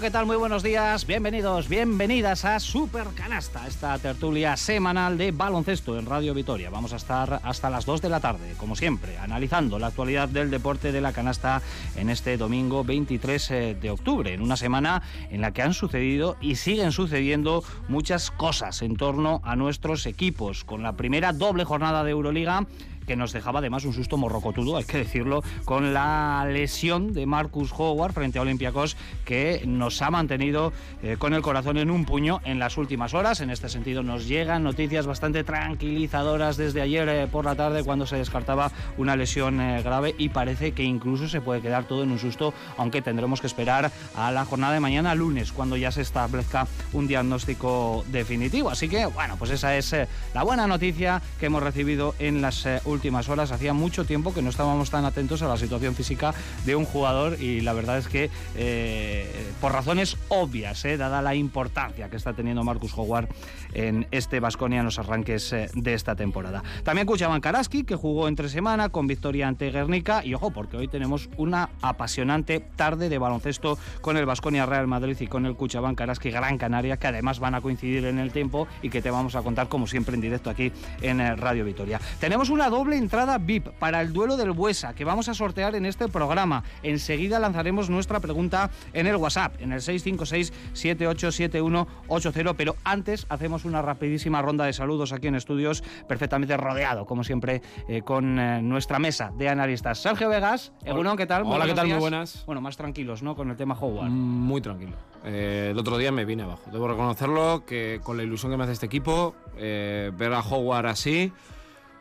¿qué tal? Muy buenos días. Bienvenidos, bienvenidas a Super Canasta, esta tertulia semanal de baloncesto en Radio Vitoria. Vamos a estar hasta las 2 de la tarde, como siempre, analizando la actualidad del deporte de la canasta en este domingo 23 eh, de octubre, en una semana en la que han sucedido y siguen sucediendo muchas cosas en torno a nuestros equipos, con la primera doble jornada de Euroliga que nos dejaba además un susto morrocotudo, hay que decirlo, con la lesión de Marcus Howard frente a Olympiacos, que nos ha mantenido eh, con el corazón en un puño en las últimas horas. En este sentido, nos llegan noticias bastante tranquilizadoras desde ayer eh, por la tarde, cuando se descartaba una lesión eh, grave y parece que incluso se puede quedar todo en un susto, aunque tendremos que esperar a la jornada de mañana, lunes, cuando ya se establezca un diagnóstico definitivo. Así que, bueno, pues esa es la buena noticia que hemos recibido en las últimas últimas horas. Hacía mucho tiempo que no estábamos tan atentos a la situación física de un jugador y la verdad es que eh, por razones obvias, eh, dada la importancia que está teniendo Marcus Howard en este Vasconia en los arranques eh, de esta temporada. También escuchaban Karaski, que jugó entre semana con victoria ante Guernica y ojo, porque hoy tenemos una apasionante tarde de baloncesto con el Vasconia Real Madrid y con el Cuchaban Karaski Gran Canaria, que además van a coincidir en el tiempo y que te vamos a contar como siempre en directo aquí en Radio Vitoria. Tenemos una doble entrada VIP para el duelo del Buesa que vamos a sortear en este programa. Enseguida lanzaremos nuestra pregunta en el WhatsApp, en el 656-787180, pero antes hacemos una rapidísima ronda de saludos aquí en estudios, perfectamente rodeado, como siempre, eh, con eh, nuestra mesa de analistas. Sergio Vegas, Egunon, ¿qué tal? Hola, ¿qué tal? Muy buenas. Bueno, más tranquilos, ¿no? Con el tema Howard. Mm, muy tranquilo. Eh, el otro día me vine abajo. Debo reconocerlo que con la ilusión que me hace este equipo, ver a Howard así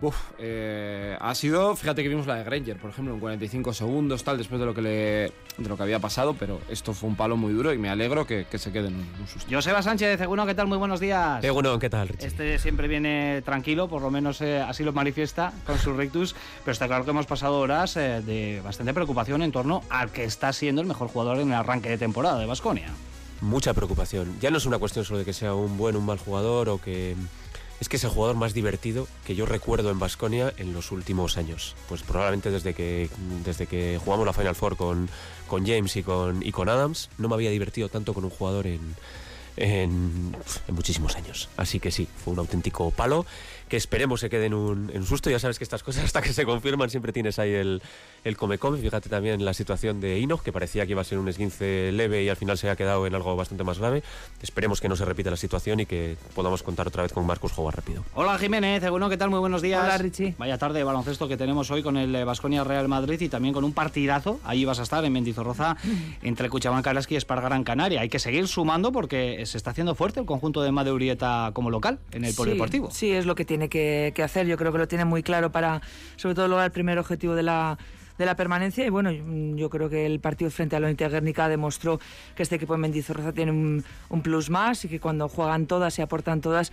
Uf, eh, ha sido, fíjate que vimos la de Granger, por ejemplo, en 45 segundos, tal, después de lo que le, de lo que había pasado, pero esto fue un palo muy duro y me alegro que, se quede en un susto. Joseba Sánchez, Eguno, ¿qué tal? Muy buenos días. Eguno, ¿qué tal, Richie? Este siempre viene tranquilo, por lo menos eh, así lo manifiesta con sus rectus, pero está claro que hemos pasado horas eh, de bastante preocupación en torno al que está siendo el mejor jugador en el arranque de temporada de Basconia. Mucha preocupación. Ya no es una cuestión solo de que sea un buen o un mal jugador o que es que es el jugador más divertido que yo recuerdo en Basconia en los últimos años. Pues probablemente desde que, desde que jugamos la Final Four con, con James y con, y con Adams, no me había divertido tanto con un jugador en, en, en, muchísimos años. Así que sí, fue un auténtico palo que esperemos se quede en un, en un susto. Ya sabes que estas cosas hasta que se confirman siempre tienes ahí el, el come-come. Fíjate también la situación de Ino, que parecía que iba a ser un esguince leve y al final se ha quedado en algo bastante más grave. Esperemos que no se repita la situación y que podamos contar otra vez con Marcos Howard rápido. Hola Jiménez, bueno, ¿qué tal? Muy buenos días. Hola Richie. Vaya tarde de baloncesto que tenemos hoy con el Vasconia Real Madrid y también con un partidazo. Ahí vas a estar en Mendizorroza entre Cuchabán Karaski y Espargarán Canaria. Hay que seguir sumando porque se está haciendo fuerte el conjunto de Madeurieta como local en el sí, polideportivo. Sí, es lo que tiene que, hacer. Yo creo que lo tiene muy claro para, sobre todo, lograr el primer objetivo de la de la permanencia y bueno, yo creo que el partido frente a la Guernica demostró que este equipo en Mendizorroza tiene un, un, plus más y que cuando juegan todas y aportan todas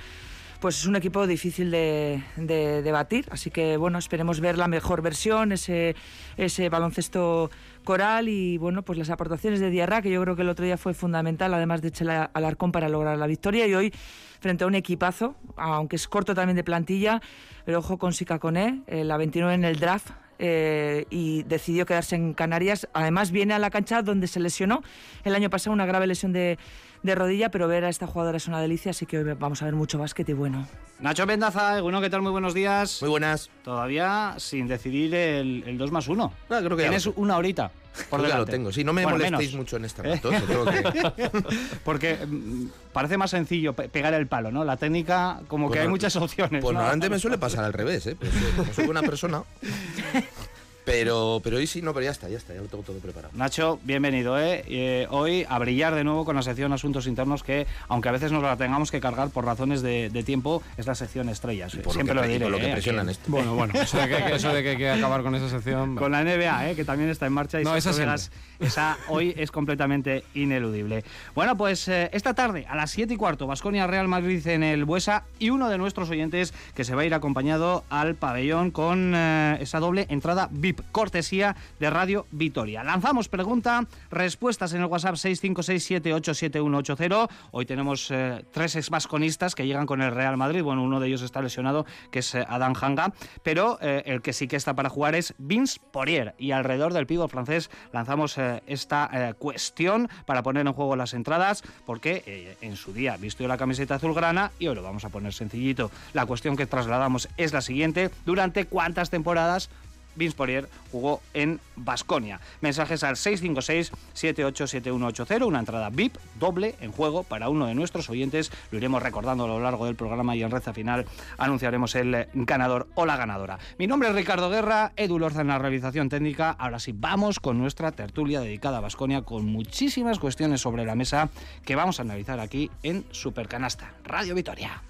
pues es un equipo difícil de, de, batir, así que bueno, esperemos ver la mejor versión, ese, ese baloncesto coral y bueno, pues las aportaciones de Diarra, que yo creo que el otro día fue fundamental, además de echarle al arcón para lograr la victoria y hoy frente a un equipazo, aunque es corto también de plantilla, pero ojo con Sicaconé, eh, la 29 en el draft, eh, y decidió quedarse en Canarias. Además viene a la cancha donde se lesionó el año pasado una grave lesión de, de rodilla, pero ver a esta jugadora es una delicia, así que hoy vamos a ver mucho básquet y bueno. Nacho Mendaza, bueno, ¿qué tal? Muy buenos días. Muy buenas. Todavía sin decidir el, el 2 más 1. No, creo que Tienes una horita. Por ya lo tengo. Sí, no me bueno, molestéis menos. mucho en este rato. Creo que... Porque mm, parece más sencillo pe pegar el palo, ¿no? La técnica, como pues que hay muchas opciones. Pues ¿no? normalmente me suele pasar al revés, ¿eh? Pues, eh, como soy buena persona. Pero, pero hoy sí, no, pero ya está, ya está, ya lo tengo todo preparado. Nacho, bienvenido, ¿eh? Eh, hoy a brillar de nuevo con la sección Asuntos Internos, que aunque a veces nos la tengamos que cargar por razones de, de tiempo, es la sección estrellas. Por Siempre lo diré. por lo que ¿eh? presionan esto. Bueno, bueno, eso de que, eso de que hay que acabar con esa sección. Con la NBA, ¿eh? que también está en marcha. Y No, esa Sergio Vegas, esa hoy es completamente ineludible. Bueno, pues eh, esta tarde a las 7 y cuarto, Basconia Real Madrid en el Buesa y uno de nuestros oyentes que se va a ir acompañado al pabellón con eh, esa doble entrada VIP cortesía de Radio Vitoria. Lanzamos pregunta, respuestas en el WhatsApp 656787180. Hoy tenemos eh, tres exvasconistas que llegan con el Real Madrid. Bueno, uno de ellos está lesionado, que es Adam Hanga, pero el que sí que está para jugar es Vince Poirier. Y alrededor del pivo francés lanzamos esta cuestión para poner en juego las entradas, porque en su día vistió la camiseta azulgrana y hoy lo vamos a poner sencillito. La cuestión que trasladamos es la siguiente: ¿durante cuántas temporadas Vince Poirier jugó en Basconia. Mensajes al 656-787180, una entrada VIP doble en juego para uno de nuestros oyentes. Lo iremos recordando a lo largo del programa y en reza final anunciaremos el ganador o la ganadora. Mi nombre es Ricardo Guerra, Edu Lorza en la realización técnica. Ahora sí, vamos con nuestra tertulia dedicada a Basconia con muchísimas cuestiones sobre la mesa que vamos a analizar aquí en Supercanasta, Radio Vitoria.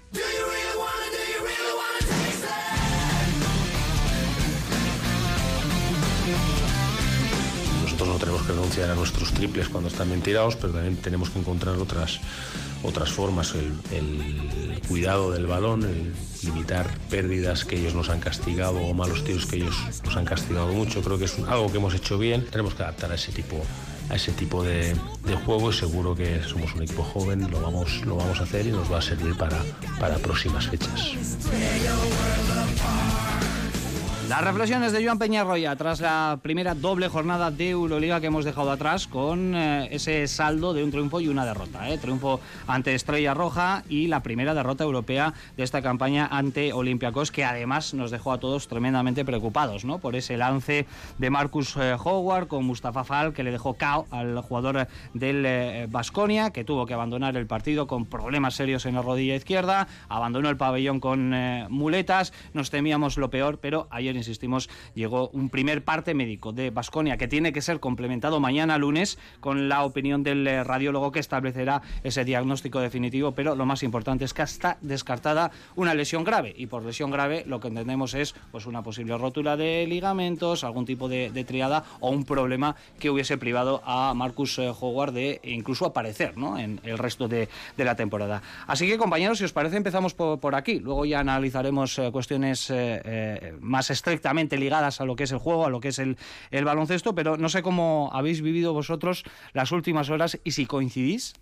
No tenemos que renunciar a nuestros triples cuando están bien tirados, pero también tenemos que encontrar otras, otras formas, el, cuidado del balón, el limitar pérdidas que ellos nos han castigado o malos tiros que ellos nos han castigado mucho. Creo que es algo que hemos hecho bien. Tenemos que adaptar a ese tipo a ese tipo de, de, juego y seguro que somos un equipo joven, lo vamos, lo vamos a hacer y nos va a servir para, para próximas fechas. Las reflexiones de Joan Peñarroya tras la primera doble jornada de Euroliga que hemos dejado atrás con eh, ese saldo de un triunfo y una derrota. Eh. Triunfo ante Estrella Roja y la primera derrota europea de esta campaña ante Olympiacos que además nos dejó a todos tremendamente preocupados ¿no? por ese lance de Marcus eh, Howard con Mustafa Fall que le dejó cao al jugador del Basconia que tuvo que abandonar el partido con problemas serios en la rodilla izquierda, abandonó el pabellón con muletas, nos temíamos lo peor, pero ayer insistimos, llegó un primer parte médico de Basconia que tiene que ser complementado mañana lunes con la opinión del eh, radiólogo que establecerá ese diagnóstico definitivo, pero lo más importante es que está descartada una lesión grave y por lesión grave lo que entendemos es pues una posible rótula de ligamentos, algún tipo de, triada o un problema que hubiese privado a Marcus eh, Howard de incluso aparecer ¿no? en el resto de, la temporada. Así que compañeros, si os parece empezamos por, aquí, luego ya analizaremos eh, cuestiones más estrictamente ligadas a lo que es el juego, a lo que es el, baloncesto, pero no sé cómo habéis vivido vosotros las últimas horas y si coincidís,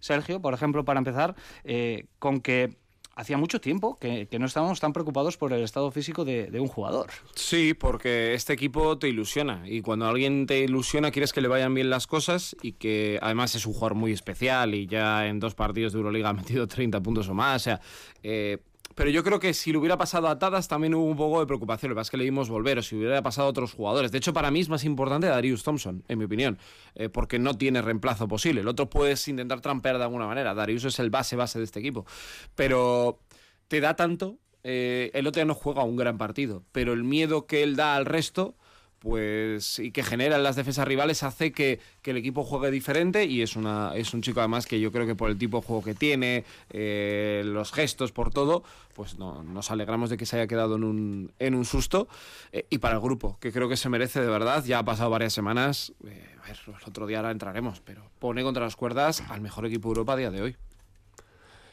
Sergio, por ejemplo, para empezar, eh, con que hacía mucho tiempo que, no estábamos tan preocupados por el estado físico de, de, un jugador. Sí, porque este equipo te ilusiona y cuando alguien te ilusiona quieres que le vayan bien las cosas y que además es un jugador muy especial y ya en dos partidos de Euroliga ha metido 30 puntos o más. O sea, eh, pero yo creo que si le hubiera pasado a Tadas también hubo un poco de preocupación. Lo que pasa es que le dimos volver, o si hubiera pasado a otros jugadores. De hecho, para mí es más importante Darius Thompson, en mi opinión, eh, porque no tiene reemplazo posible. El otro puedes intentar trampear de alguna manera. Darius es el base base de este equipo. Pero te da tanto. Eh, el otro ya no juega un gran partido, pero el miedo que él da al resto pues y que generan las defensas rivales hace que, el equipo juegue diferente y es una es un chico además que yo creo que por el tipo de juego que tiene eh, los gestos por todo pues no, nos alegramos de que se haya quedado en un, en un susto eh, y para el grupo que creo que se merece de verdad. Ya ha pasado varias semanas eh, a ver el otro día ahora entraremos pero pone contra las cuerdas al mejor equipo de Europa a día de hoy.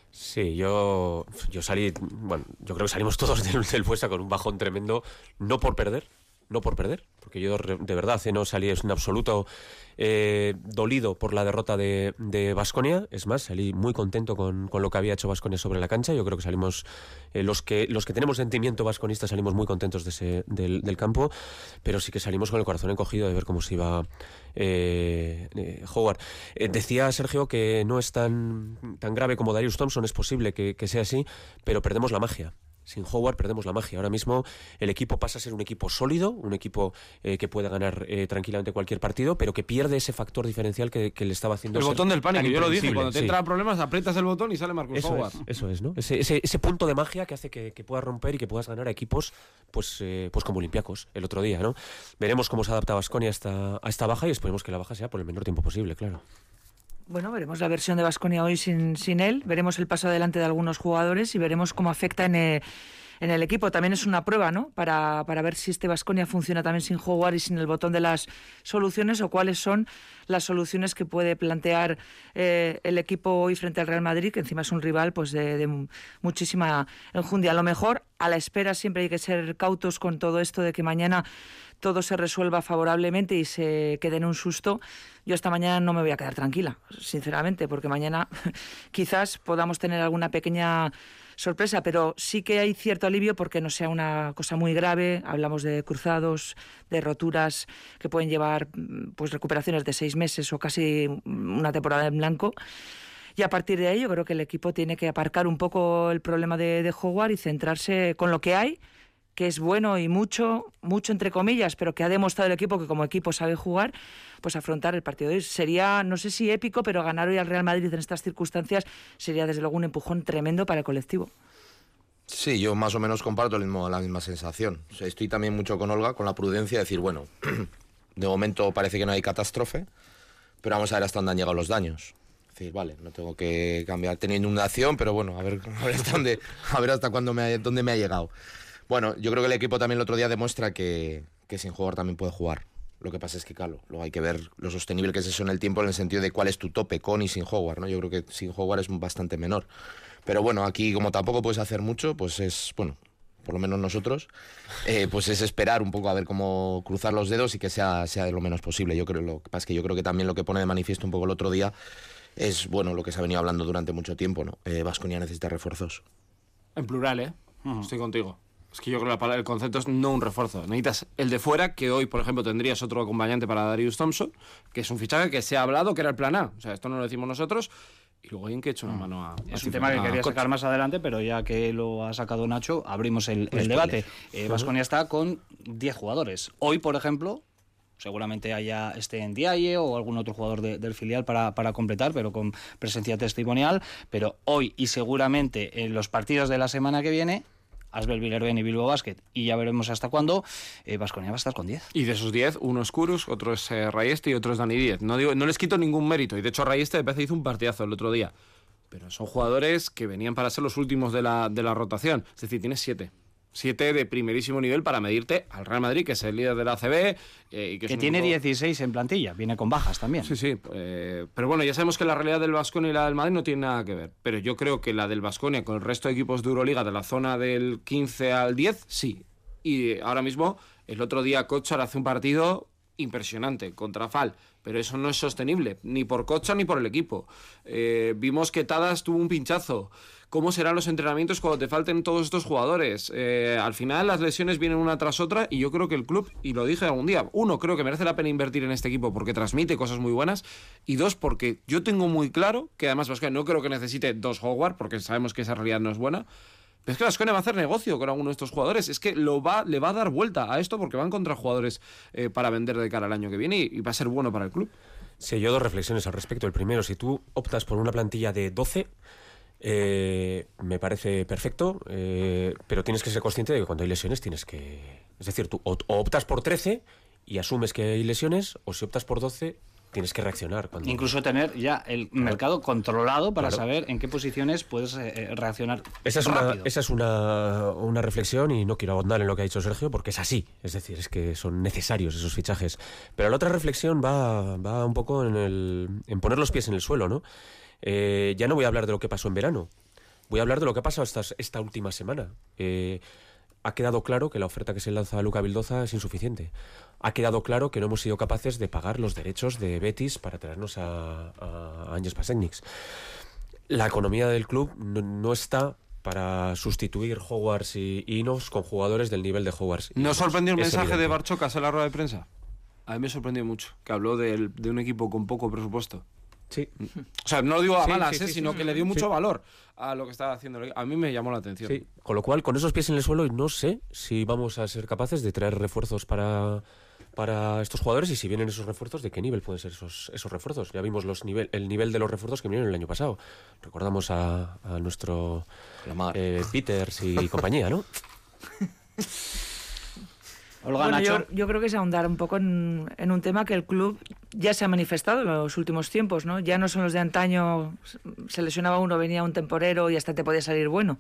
Sí, yo, yo salí, bueno, yo creo que salimos todos del, del con un bajón tremendo, no por perder, no por perder, porque yo de verdad eh, no salí en absoluto eh, dolido por la derrota de Vasconia. es más, salí muy contento con, lo que había hecho Vasconia sobre la cancha. Yo creo que salimos, eh, los, que, los que tenemos sentimiento vasconista, salimos muy contentos de del, campo, pero sí que salimos con el corazón encogido de ver cómo se iba Howard. decía Sergio que no es tan, tan grave como Darius Thompson, es posible que sea así, pero perdemos la magia. Sin Howard perdemos la magia. Ahora mismo el equipo pasa a ser un equipo sólido, un equipo eh, que puede ganar eh, tranquilamente cualquier partido, pero que pierde ese factor diferencial que, le estaba haciendo. El botón del pánico, yo lo dije. Cuando te entra problemas, aprietas el botón y sale Marcos eso Howard. eso es, ¿no? Ese, ese, punto de magia que hace que, que puedas romper y que puedas ganar a equipos pues, eh, pues como Olympiacos el otro día, ¿no? Veremos cómo se adapta Vasconia a esta, a esta baja y esperemos que la baja sea por el menor tiempo posible, claro. Bueno, veremos la versión de Vasconia hoy sin, sin él, veremos el paso adelante de algunos jugadores y veremos cómo afecta en, en el equipo. También es una prueba, ¿no? Para, para ver si este Vasconia funciona también sin jugar y sin el botón de las soluciones o cuáles son las soluciones que puede plantear eh, el equipo hoy frente al Real Madrid, que encima es un rival pues de, de muchísima enjundia. A lo mejor a la espera siempre hay que ser cautos con todo esto de que mañana todo se resuelva favorablemente y se quede en un susto, yo esta mañana no me voy a quedar tranquila, sinceramente, porque mañana quizás podamos tener alguna pequeña sorpresa, pero sí que hay cierto alivio porque no sea una cosa muy grave. Hablamos de cruzados, de roturas que pueden llevar pues recuperaciones de seis meses o casi una temporada en blanco. Y a partir de ahí yo creo que el equipo tiene que aparcar un poco el problema de, de Howard y centrarse con lo que hay que es bueno y mucho, mucho entre comillas, pero que ha demostrado el equipo que como equipo sabe jugar, pues afrontar el partido de hoy. Sería, no sé si épico, pero ganar hoy al Real Madrid en estas circunstancias sería desde luego un empujón tremendo para el colectivo. Sí, yo más o menos comparto la misma sensación. Estoy también mucho con Olga, con la prudencia de decir, bueno, de momento parece que no hay catástrofe, pero vamos a ver hasta dónde han llegado los daños. Es decir, vale, no tengo que cambiar, tener inundación, pero bueno, a ver, a ver hasta dónde, a ver hasta cuándo me dónde me ha llegado. Bueno, yo creo que el equipo también el otro día demuestra que, que sin jugar también puede jugar. Lo que pasa es que, claro, luego hay que ver lo sostenible que es eso en el tiempo en el sentido de cuál es tu tope con y sin Howard, ¿no? Yo creo que sin Howard es bastante menor. Pero bueno, aquí como tampoco puedes hacer mucho, pues es, bueno, por lo menos nosotros, eh, pues es esperar un poco a ver cómo cruzar los dedos y que sea, sea de lo menos posible. Yo creo, lo que pasa es que yo creo que también lo que pone de manifiesto un poco el otro día es, bueno, lo que se ha venido hablando durante mucho tiempo, ¿no? Eh, Vasconia necesita refuerzos. En plural, ¿eh? Estoy contigo. Es que yo creo que el concepto es no un refuerzo. Necesitas el de fuera, que hoy, por ejemplo, tendrías otro acompañante para Darius Thompson, que es un fichaje que se ha hablado que era el plan A. O sea, esto no lo decimos nosotros. Y luego alguien que eche una mano a. Es a un tema que quería sacar más adelante, pero ya que lo ha sacado Nacho, abrimos el, el debate. Vasconia está con 10 jugadores. Hoy, por ejemplo, seguramente haya esté en Diaye o algún otro jugador de- del filial para, para completar, pero con presencia testimonial. Pero hoy y seguramente en los partidos de la semana que viene, Asbel Villerben y Bilbao Basket, y ya veremos hasta cuándo, Vasconia va a estar con 10. Y de esos 10, uno es Kurus, otro es eh, Rayeste y otro es Dani Díez. No, digo, no les quito ningún mérito. Y de hecho, Rayeste me parece hizo un partidazo el otro día. Pero son jugadores que venían para ser los últimos de la, de la rotación. Es decir, tienes siete. Siete de primerísimo nivel para medirte al Real Madrid, que es el líder de la ACB. eh, y que Que tiene equipo- 16 en plantilla, viene con bajas también. Sí, sí. eh, pero bueno, ya sabemos que la realidad del Vasconia y la del Madrid no tienen nada que ver. Pero yo creo que la del Vasconia con el resto de equipos de Euroliga de la zona del 15 al 10, sí. Y ahora mismo, el otro día Kochar hace un partido impresionante contra Fal. Pero eso no es sostenible, ni por Kochar ni por el equipo. Eh, vimos que Tadas tuvo un pinchazo. ¿Cómo serán los entrenamientos cuando te falten todos estos jugadores? Eh, al final las lesiones vienen una tras otra y yo creo que el club, y lo dije algún día, uno, creo que merece la pena invertir en este equipo porque transmite cosas muy buenas y dos, porque yo tengo muy claro que además Vasconia no creo que necesite dos Howard porque sabemos que esa realidad no es buena. Pero es que Vasconia va a hacer negocio con alguno de estos jugadores. Es que lo va, le va a dar vuelta a esto porque van contra jugadores eh, para vender de cara al año que viene y, y va a ser bueno para el club. Sí, yo dos reflexiones al respecto. El primero, si tú optas por una plantilla de 12, eh, me parece perfecto, eh, pero tienes que ser consciente de que cuando hay lesiones tienes que... Es decir, tú o, o optas por 13 y asumes que hay lesiones, o si optas por 12, tienes que reaccionar. Cuando... Incluso tener ya el mercado controlado para Claro. saber en qué posiciones puedes eh, eh, reaccionar Esa es, una, esa es una, una reflexión y no quiero ahondar en lo que ha dicho Sergio porque es así. Es decir, es que son necesarios esos fichajes. Pero la otra reflexión va, va un poco en, el, en poner los pies en el suelo, ¿no? Eh, ya no voy a hablar de lo que pasó en verano. Voy a hablar de lo que ha pasado esta última semana. Eh, ha quedado claro que la oferta que se lanza a Luca Vildoza es insuficiente. Ha quedado claro que no hemos sido capaces de pagar los derechos de Betis para traernos a, a Ángeles Pasecniks la economía del club no, no está para sustituir Hogwarts y Inos con jugadores del nivel de Hogwarts. ¿No sorprendió el Es mensaje de evidente. Barchocas en la rueda de prensa? A mí me sorprendió mucho, que habló de un equipo con poco presupuesto. Sí. O sea, no lo digo a Sí, malas, sí, ¿eh? sí, sino sí. que le dio mucho Sí. valor a lo que estaba haciendo. A mí me llamó la atención. Sí, con lo cual, con esos pies en el suelo, no sé si vamos a ser capaces de traer refuerzos para, para estos jugadores y si vienen esos refuerzos, de qué nivel pueden ser esos, esos refuerzos. Ya vimos los nivel, el nivel de los refuerzos que vinieron el año pasado. Recordamos a, a nuestro eh, Peters y compañía, ¿no? Olga Bueno, Nacho. yo, yo creo que es ahondar un poco en, en un tema que el club ya se ha manifestado en los últimos tiempos, ¿no? Ya no son los de antaño, se lesionaba uno, venía un temporero y hasta te podía salir bueno.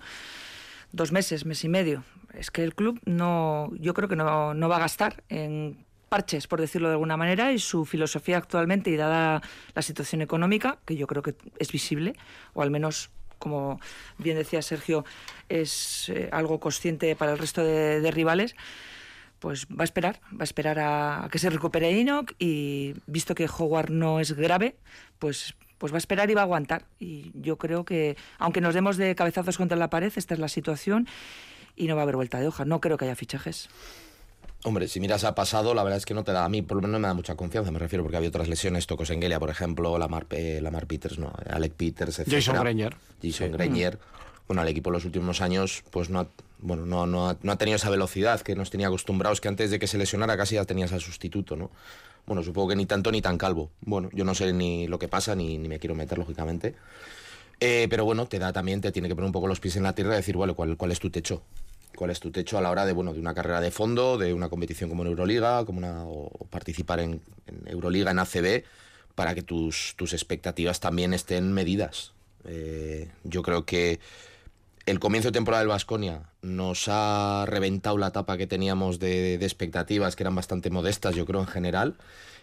dos meses, mes y medio. Es que el club no, yo creo que no, no va a gastar en parches, por decirlo de alguna manera, y su filosofía actualmente, y dada la situación económica, que yo creo que es visible, o al menos como bien decía Sergio, es eh, algo consciente para el resto de, de, rivales, pues va a esperar, va a esperar a, a, que se recupere Enoch y visto que Howard no es grave, pues pues va a esperar y va a aguantar. Y yo creo que, aunque nos demos de cabezazos contra la pared, esta es la situación y no va a haber vuelta de hoja. No creo que haya fichajes. Hombre, si miras a pasado, la verdad es que no te da, a mí por lo menos no me da mucha confianza, me refiero, porque había otras lesiones, Tocos Engelia, por ejemplo, Lamar, eh, Lamar Peters, no, Alec Peters, etc. Jason Greiner. Jason sí. Greiner. Bueno, el equipo en los últimos años, pues no ha, bueno, no, no, ha, tenido esa velocidad que nos tenía acostumbrados, que antes de que se lesionara casi ya tenías al sustituto, ¿no? Bueno, supongo que ni tanto ni tan calvo. Bueno, yo no sé ni lo que pasa, ni, ni me quiero meter, lógicamente. Eh, pero bueno, te da también, te tiene que poner un poco los pies en la tierra y decir, bueno, ¿cuál, cuál es tu techo? cuál es tu techo a la hora de bueno de una carrera de fondo, de una competición como en Euroliga, como una, o participar en, en Euroliga, en ACB, para que tus, tus expectativas también estén medidas. Eh, yo creo que el comienzo de temporada del Vasconia nos ha reventado la etapa que teníamos de, de, expectativas, que eran bastante modestas, yo creo, en general.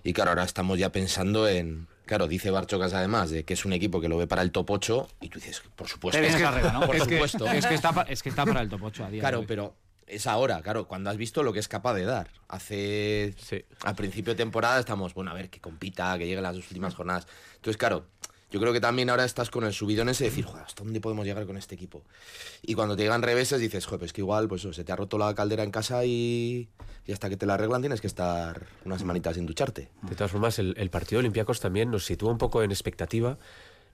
Y claro, ahora estamos ya pensando en. Claro, dice Barchocas además de que es un equipo que lo ve para el top 8 y tú dices, por supuesto. Es que, carrera, ¿no? por es supuesto. Que, es, que está, es que está para el top 8 a día Claro, pero es ahora, claro, cuando has visto lo que es capaz de dar. Hace. Sí. Al principio de temporada estamos, bueno, a ver, que compita, que llegue las últimas jornadas. Entonces, claro, yo creo que también ahora estás con el subidón ese de decir, joder, ¿hasta dónde podemos llegar con este equipo? Y cuando te llegan reveses dices, joder, pues que igual, pues se te ha roto la caldera en casa y, y hasta que te la arreglan tienes que estar unas semanitas sin ducharte. De todas formas, el, el partido de Olympiacos también nos sitúa un poco en expectativa,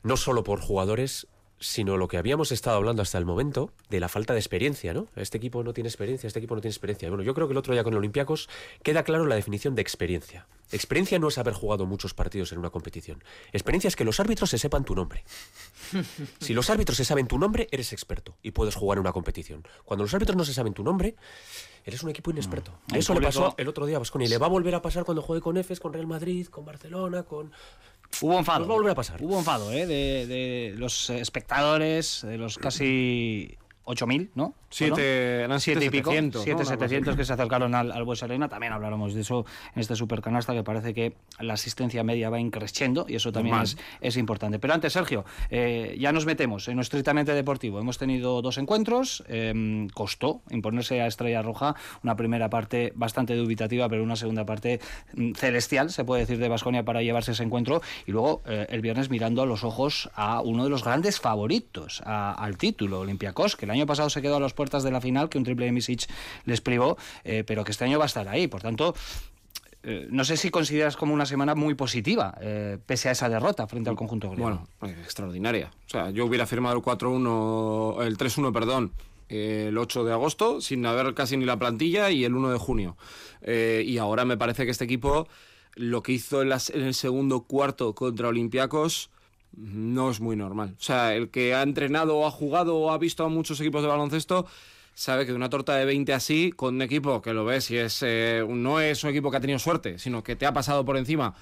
no solo por jugadores, sino lo que habíamos estado hablando hasta el momento de la falta de experiencia, ¿no? Este equipo no tiene experiencia, este equipo no tiene experiencia. Bueno, yo creo que el otro día con el Olympiacos queda claro la definición de experiencia. Experiencia no es haber jugado muchos partidos en una competición. Experiencia es que los árbitros se sepan tu nombre. Si los árbitros se saben tu nombre, eres experto y puedes jugar en una competición. Cuando los árbitros no se saben tu nombre, eres un equipo inexperto. El Eso público- le pasó el otro día a Basconi y le va a volver a pasar cuando juegue con Efes, con Real Madrid, con Barcelona, con Hubo enfado. Nos va a volver a pasar. Hubo enfado, ¿eh? De, de los espectadores, de los casi 8.000, ¿no? Siete- eran siete y pico, 7.700, ¿no? siete Una cosa 700 así. que se acercaron al, al Bues Arena. También hablaremos de eso en este supercanasta, que parece que la asistencia media va increciendo y eso también es, es importante. Pero antes, Sergio, eh, ya nos metemos en lo estrictamente deportivo. Hemos tenido dos encuentros, eh, costó imponerse a Estrella Roja, una primera parte bastante dubitativa, pero una segunda parte mm, celestial, se puede decir, de Basconia para llevarse ese encuentro. Y luego eh, el viernes mirando a los ojos a uno de los grandes favoritos a- al título, Olympiacos, que el año pasado se quedó a las puertas de la final, que un triple de Misic les privó, eh, pero que este año va a estar ahí. Por tanto, eh, no sé si consideras como una semana muy positiva, eh, pese a esa derrota frente al conjunto griego. Bueno, eh, extraordinaria. O sea, yo hubiera firmado el 4-1, el 3-1, perdón, el 8 de agosto, sin haber casi ni la plantilla, y el 1 de junio. Eh, y ahora me parece que este equipo, lo que hizo en, las- en el segundo cuarto contra Olympiacos, no es muy normal. O sea, el que ha entrenado o ha jugado o ha visto a muchos equipos de baloncesto sabe que una torta de 20 así, con un equipo que lo ves y es, eh, no es un equipo que ha tenido suerte, sino que te ha pasado por encima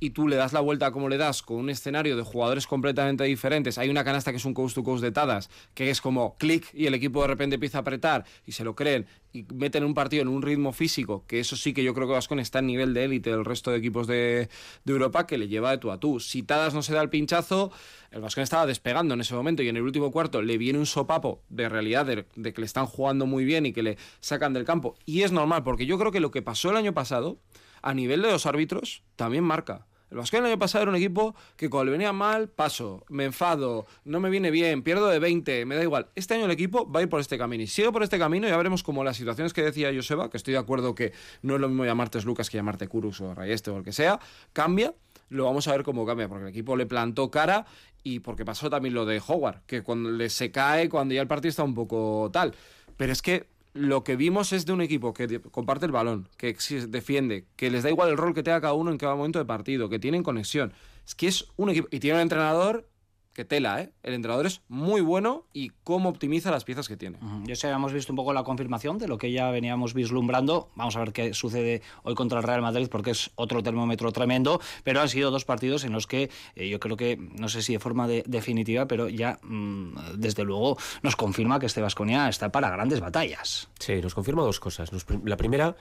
y tú le das la vuelta como le das con un escenario de jugadores completamente diferentes. Hay una canasta que es un coast to coast de Tadas, que es como clic y el equipo de repente empieza a apretar y se lo creen y meten un partido en un ritmo físico, que eso sí que yo creo que Vascon está en nivel de élite del resto de equipos de, Europa que le lleva de tú a tú. Si Tadas no se da el pinchazo, el Vascon estaba despegando en ese momento y en el último cuarto le viene un sopapo de realidad de que le están jugando muy bien y que le sacan del campo. Y es normal, porque yo creo que lo que pasó el año pasado, a nivel de los árbitros, también marca. El Vasconia el año pasado era un equipo que cuando le venía mal, paso, me enfado, no me viene bien, pierdo de 20, me da igual. Este año el equipo va a ir por este camino y sigue por este camino y ya veremos como las situaciones que decía Joseba, que estoy de acuerdo que no es lo mismo llamarte Lucas que llamarte Kurus o Rayeste o el que sea, cambia, lo vamos a ver cómo cambia, porque el equipo le plantó cara y porque pasó también lo de Howard, que cuando le se cae, cuando ya el partido está un poco tal. Pero es que lo que vimos es de un equipo que comparte el balón, que defiende, que les da igual el rol que tenga cada uno en cada momento de partido, que tienen conexión. Es que es un equipo. Y tiene un entrenador que tela, ¿eh? El entrenador es muy bueno y cómo optimiza las piezas que tiene. Yo sé, hemos visto un poco la confirmación de lo que ya veníamos vislumbrando. Vamos a ver qué sucede hoy contra el Real Madrid porque es otro termómetro tremendo, pero han sido dos partidos en los que eh, yo creo que, no sé si de forma definitiva, pero ya mm, desde luego nos confirma que este Vasconia está para grandes batallas. Sí, nos confirma dos cosas. la primera,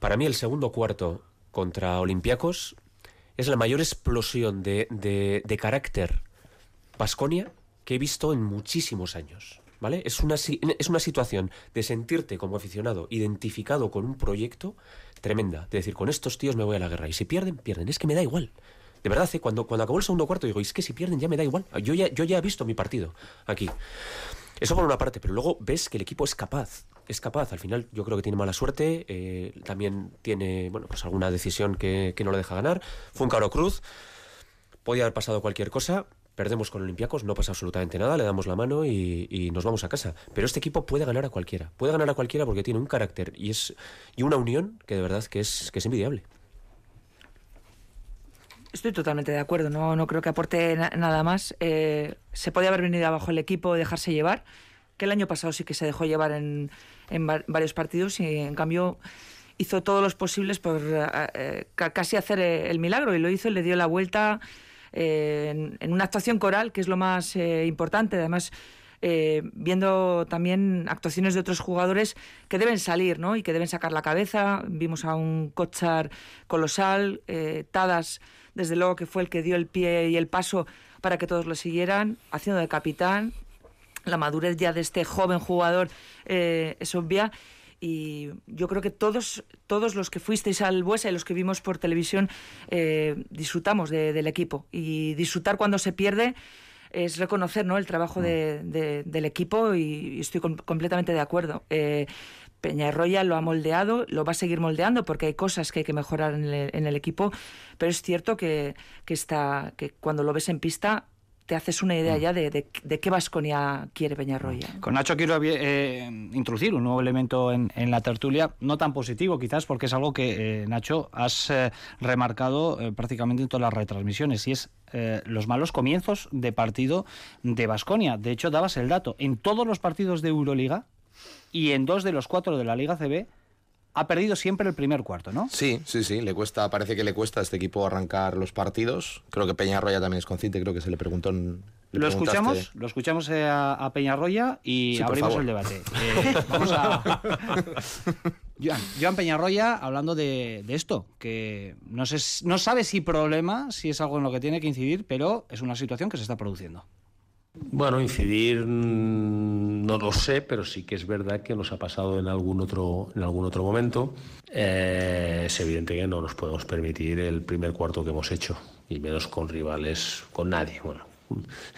para mí el segundo cuarto contra Olympiacos es la mayor explosión de, de carácter Basconia que he visto en muchísimos años. ¿Vale? Es una, es una situación de sentirte como aficionado identificado con un proyecto tremenda. De decir, con estos tíos me voy a la guerra. Y si pierden, pierden. Es que me da igual. De verdad, ¿eh? cuando, cuando acabó el segundo cuarto digo, es que si pierden ya me da igual. Yo ya, yo ya he visto mi partido aquí. Eso por una parte, pero luego ves que el equipo es capaz. Es capaz. Al final yo creo que tiene mala suerte. Eh, también tiene, bueno, pues alguna decisión que, que no le deja ganar. Fue un caro cruz. Podía haber pasado cualquier cosa perdemos con Olympiacos, no pasa absolutamente nada, le damos la mano y, nos vamos a casa. Pero este equipo puede ganar a cualquiera, puede ganar a cualquiera porque tiene un carácter y es y una unión que de verdad que es que es envidiable. Estoy totalmente de acuerdo, no, no creo que aporte nada más. Eh, se podía haber venido abajo el equipo, dejarse llevar, que el año pasado sí que se dejó llevar en, en varios partidos y en cambio hizo todos los posibles por eh, eh, casi hacer el milagro y lo hizo y le dio la vuelta en, una actuación coral, que es lo más eh, importante. Además, eh, viendo también actuaciones de otros jugadores que deben salir ¿no? y que deben sacar la cabeza. Vimos a un Kochar colosal, eh, Tadas, desde luego que fue el que dio el pie y el paso para que todos lo siguieran, haciendo de capitán. La madurez ya de este joven jugador es obvia y yo creo que todos, todos los que fuisteis al Buesa y los que vimos por televisión eh, disfrutamos del equipo. Y disfrutar cuando se pierde es reconocer ¿no? el trabajo de, del equipo y, estoy completamente de acuerdo. Eh, Peñarroya lo ha moldeado, lo va a seguir moldeando porque hay cosas que hay que mejorar en el, en el equipo, pero es cierto que, que, está, que cuando lo ves en pista te haces una idea mm. ya de, de, qué Vasconia quiere Peñarroya. Mm. Con Nacho quiero eh, introducir un nuevo elemento en, la tertulia, no tan positivo quizás, porque es algo que, eh, Nacho, has eh, remarcado prácticamente en todas las retransmisiones, y es los malos comienzos de partido de Vasconia. De hecho, dabas el dato, en todos los partidos de Euroliga y en dos de los cuatro de la Liga CB, ha perdido siempre el primer cuarto, ¿no? Sí, sí, sí. Le cuesta, parece que le cuesta a este equipo arrancar los partidos. Creo que Peñarroya también es consciente, crro que se le preguntó en, lo escuchamos, lo escuchamos eh, a, Peñarroya y abrimos el debate. Eh, vamos a. Joan, Peñarroya hablando de, esto, que no, sé, no sabe si problema, si es algo en lo que tiene que incidir, pero es una situación que se está produciendo. Bueno, incidir mm, no lo sé, pero sí que es verdad que nos ha pasado en algún otro, en algún otro momento. Eh, es evidente que no nos podemos permitir el primer cuarto que hemos hecho, y menos con rivales, con nadie. Bueno,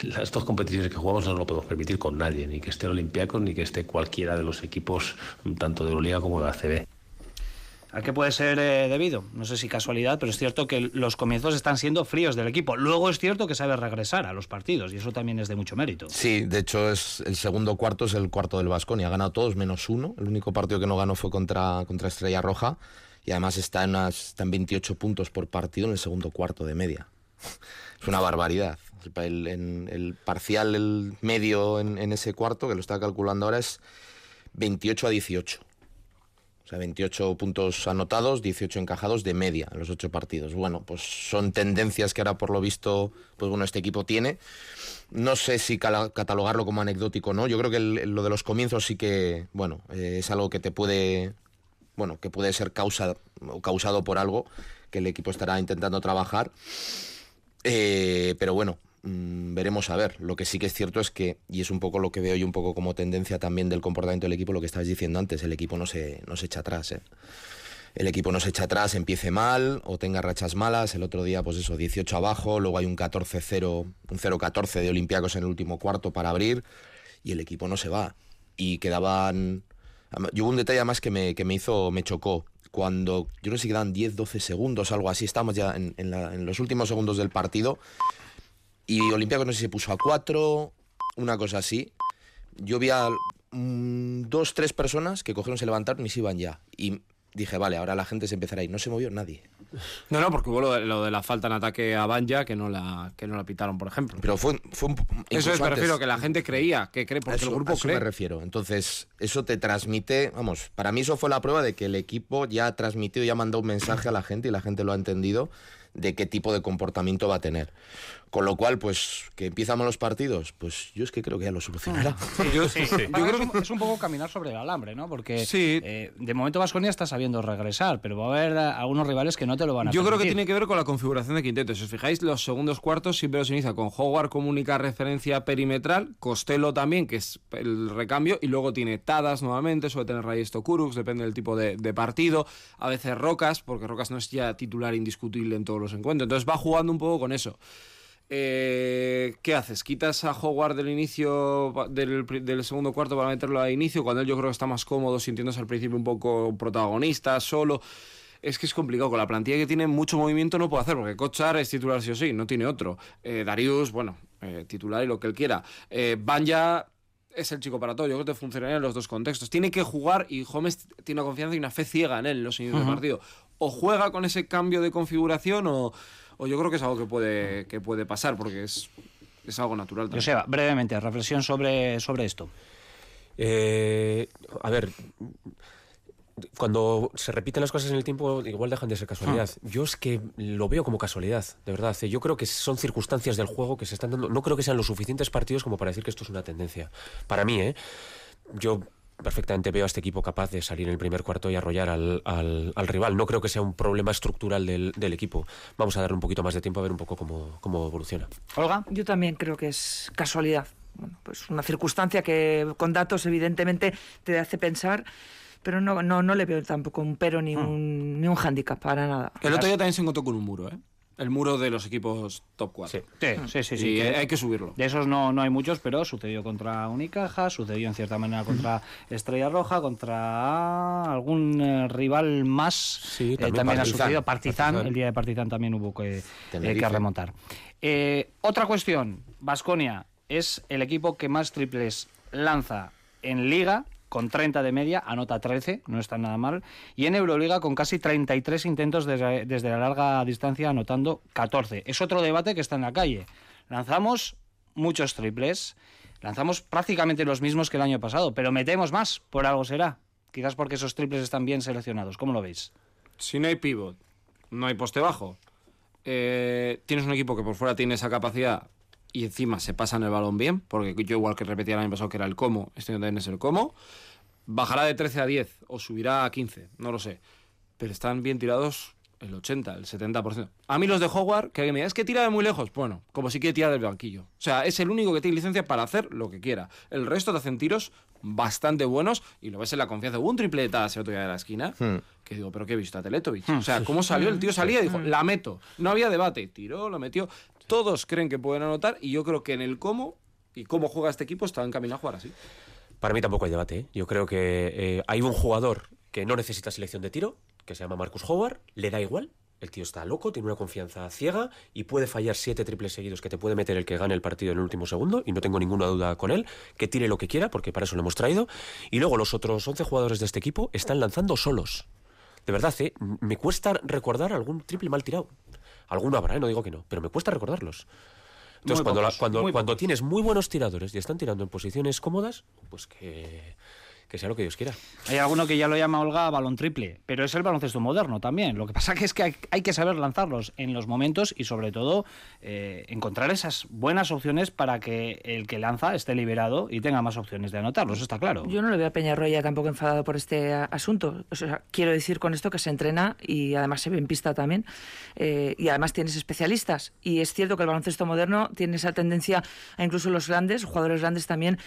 las dos competiciones que jugamos no lo podemos permitir con nadie, ni que esté el Olympiacos ni que esté cualquiera de los equipos, tanto de Euroliga como de ACB. ¿A qué puede ser eh, debido? No sé si casualidad, pero es cierto que los comienzos están siendo fríos del equipo. Luego es cierto que sabe regresar a los partidos y eso también es de mucho mérito. Sí, de hecho es el segundo cuarto es el cuarto del Vasconi. Ha ganado todos menos uno. El único partido que no ganó fue contra, contra Estrella Roja y además está en, está en 28 puntos por partido en el segundo cuarto de media. es una barbaridad. El, el parcial, el medio en, en ese cuarto, que lo está calculando ahora, es 28 a 18. O sea, 28 puntos anotados, 18 encajados de media en los ocho partidos. Bueno, pues son tendencias que ahora por lo visto, pues bueno, este equipo tiene. No sé si catalogarlo como anecdótico o no. Yo creo que lo de los comienzos sí que, bueno, eh, es algo que te puede, bueno, que puede ser causa, causado por algo que el equipo estará intentando trabajar. Eh, pero bueno, Mm, veremos a ver. Lo que sí que es cierto es que, y es un poco lo que veo yo un poco como tendencia también del comportamiento del equipo, lo que estabas diciendo antes, el equipo no se, no se echa atrás. ¿eh? El equipo no se echa atrás, empiece mal o tenga rachas malas. El otro día, pues eso, 18 abajo, luego hay un 14-0, un 0-14 de Olympiacos en el último cuarto para abrir y el equipo no se va. Y quedaban... Yo hubo un detalle más que me, que me hizo, me chocó cuando yo no sé si quedan 10-12 segundos, algo así, estamos ya en, los últimos segundos del partido y Olympiacos no sé si se puso a cuatro, una cosa así. Yo vi a mm, dos, tres personas que cogieron, se levantaron y se iban ya. Y dije, vale, ahora la gente se empezará a ir. No se movió nadie. No, no, porque hubo lo de, lo de la falta en ataque a Banja que no la, que no la pitaron, por ejemplo. Pero fue, fue un, Eso es, me antes- refiero, que la gente creía, que cree, porque eso, el grupo a eso cree. me refiero. Entonces, eso te transmite, vamos, para mí eso fue la prueba de que el equipo ya ha transmitido, ya ha mandado un mensaje a la gente y la gente lo ha entendido de qué tipo de comportamiento va a tener. Con lo cual, pues, que empiezan los partidos, pues yo es que creo que ya lo solucionará. Yo, Sí, yo Para creo es, un, es un poco caminar sobre el alambre, ¿no? Porque Sí. eh, de momento Vasconia está sabiendo regresar, pero va a haber algunos rivales que no te lo van a Yo creo que permitir. tiene que ver con la configuración de quinteto. Si os fijáis, los segundos cuartos siempre se inicia con Howard como única referencia perimetral, Costello también, que es el recambio, y luego tiene Tadas nuevamente, suele tener Reyes Tokurux, depende del tipo de, de partido, a veces Rocas, porque Rocas no es ya titular indiscutible en todos los encuentros. Entonces va jugando un poco con eso. Eh, ¿Qué haces? ¿Quitas a Howard del inicio del, del segundo cuarto para meterlo a inicio? Cuando él yo creo que está más cómodo, sintiéndose al principio un poco protagonista, solo. Es que es complicado. Con la plantilla que tiene mucho movimiento no puede hacer, porque Kochar es titular sí o sí, no tiene otro. Eh, Darius, bueno, eh, titular y lo que él quiera. Eh, Banja es el chico para todo. Yo creo que te funcionaría en los dos contextos. Tiene que jugar y Gómez tiene una confianza y una fe ciega en él en los inicios de partido. O juega con ese cambio de configuración o, o yo creo que es algo que puede, que puede pasar porque es, es algo natural también. Joseba, brevemente, reflexión sobre, sobre esto. Eh, a ver, cuando se repiten las cosas en el tiempo, igual dejan de ser casualidad. Yo es que lo veo como casualidad, de verdad. Yo creo que son circunstancias del juego que se están dando. No creo que sean los suficientes partidos como para decir que esto es una tendencia. Para mí, ¿eh? Yo perfectamente veo a este equipo capaz de salir en el primer cuarto y arrollar al, al- al rival. No creo que sea un problema estructural del, del equipo. Vamos a darle un poquito más de tiempo a ver un poco cómo, cómo evoluciona. Olga. Yo también creo que es casualidad. Bueno, pues una circunstancia que con datos evidentemente te hace pensar, pero no, no, no le veo tampoco un pero ni un, ni un hándicap para nada. El otro día también se encontró con un muro, ¿eh? El muro de los equipos top 4. Sí. Sí, sí, sí. sí, y que- hay que subirlo. De esos no, no hay muchos, pero sucedió contra Unicaja, sucedió en cierta manera contra Estrella Roja, contra algún eh, rival más. Sí, Eh, también ha sucedido. Partizan, Partizan. el día de Partizan también hubo que, eh, que remontar. Eh, otra cuestión, Vasconia es el equipo que más triples lanza en Liga, con 30 de media, anota 13, no está nada mal, y en Euroliga con casi 33 intentos desde, la larga distancia, anotando 14. Es otro debate que está en la calle. Lanzamos muchos triples, lanzamos prácticamente los mismos que el año pasado, pero metemos más, por algo será. Quizás porque esos triples están bien seleccionados. ¿Cómo lo veis? Si no hay pivot, no hay poste bajo, eh, tienes un equipo que por fuera tiene esa capacidad y encima se pasan el balón bien, porque yo igual que repetía el año pasado que era el como, este año también es el como, bajará de 13 a 10 o subirá a 15, no lo sé. Pero están bien tirados el 80, el 70%. A mí los de Howard, que alguien me diga, es que tira de muy lejos. Bueno, como si quiere tirar del banquillo. O sea, es el único que tiene licencia para hacer lo que quiera. El resto te hacen tiros bastante buenos y lo ves en la confianza. Hubo un triple de Tadas el otro día de la esquina Hmm. que digo, ¿pero qué he visto a Teletovic? O sea, ¿cómo salió? El tío salía y dijo, la meto. No había debate. Tiró, lo metió. Todos creen que pueden anotar y yo creo que en el cómo y cómo juega este equipo está encaminado a jugar así. Para mí tampoco hay debate. ¿eh? Yo creo que eh, hay un jugador que no necesita selección de tiro, que se llama Marcus Howard, le da igual. El tío está loco, tiene una confianza ciega y puede fallar siete triples seguidos que te puede meter el que gane el partido en el último segundo y no tengo ninguna duda con él, que tire lo que quiera porque para eso lo hemos traído. Y luego los otros 11 jugadores de este equipo están lanzando solos. De verdad, ¿eh? me cuesta recordar algún triple mal tirado. Alguno habrá, no digo que no, pero me cuesta recordarlos. Entonces, Muy cuando, la- cuando, cuando tienes muy buenos tiradores y están tirando en posiciones cómodas, pues que, que sea lo que Dios quiera. Hay alguno que ya lo llama Olga balón triple, pero es el baloncesto moderno también. Lo que pasa que es que hay, que saber lanzarlos en los momentos y sobre todo eh, encontrar esas buenas opciones para que el que lanza esté liberado y tenga más opciones de anotarlos, está claro. Yo no le veo a Peñarroya tampoco enfadado por este a- asunto. O sea, quiero decir con esto que se entrena y además se ve en pista también. eh, y además tienes especialistas. Y es cierto que el baloncesto moderno tiene esa tendencia a incluso los grandes, jugadores grandes también,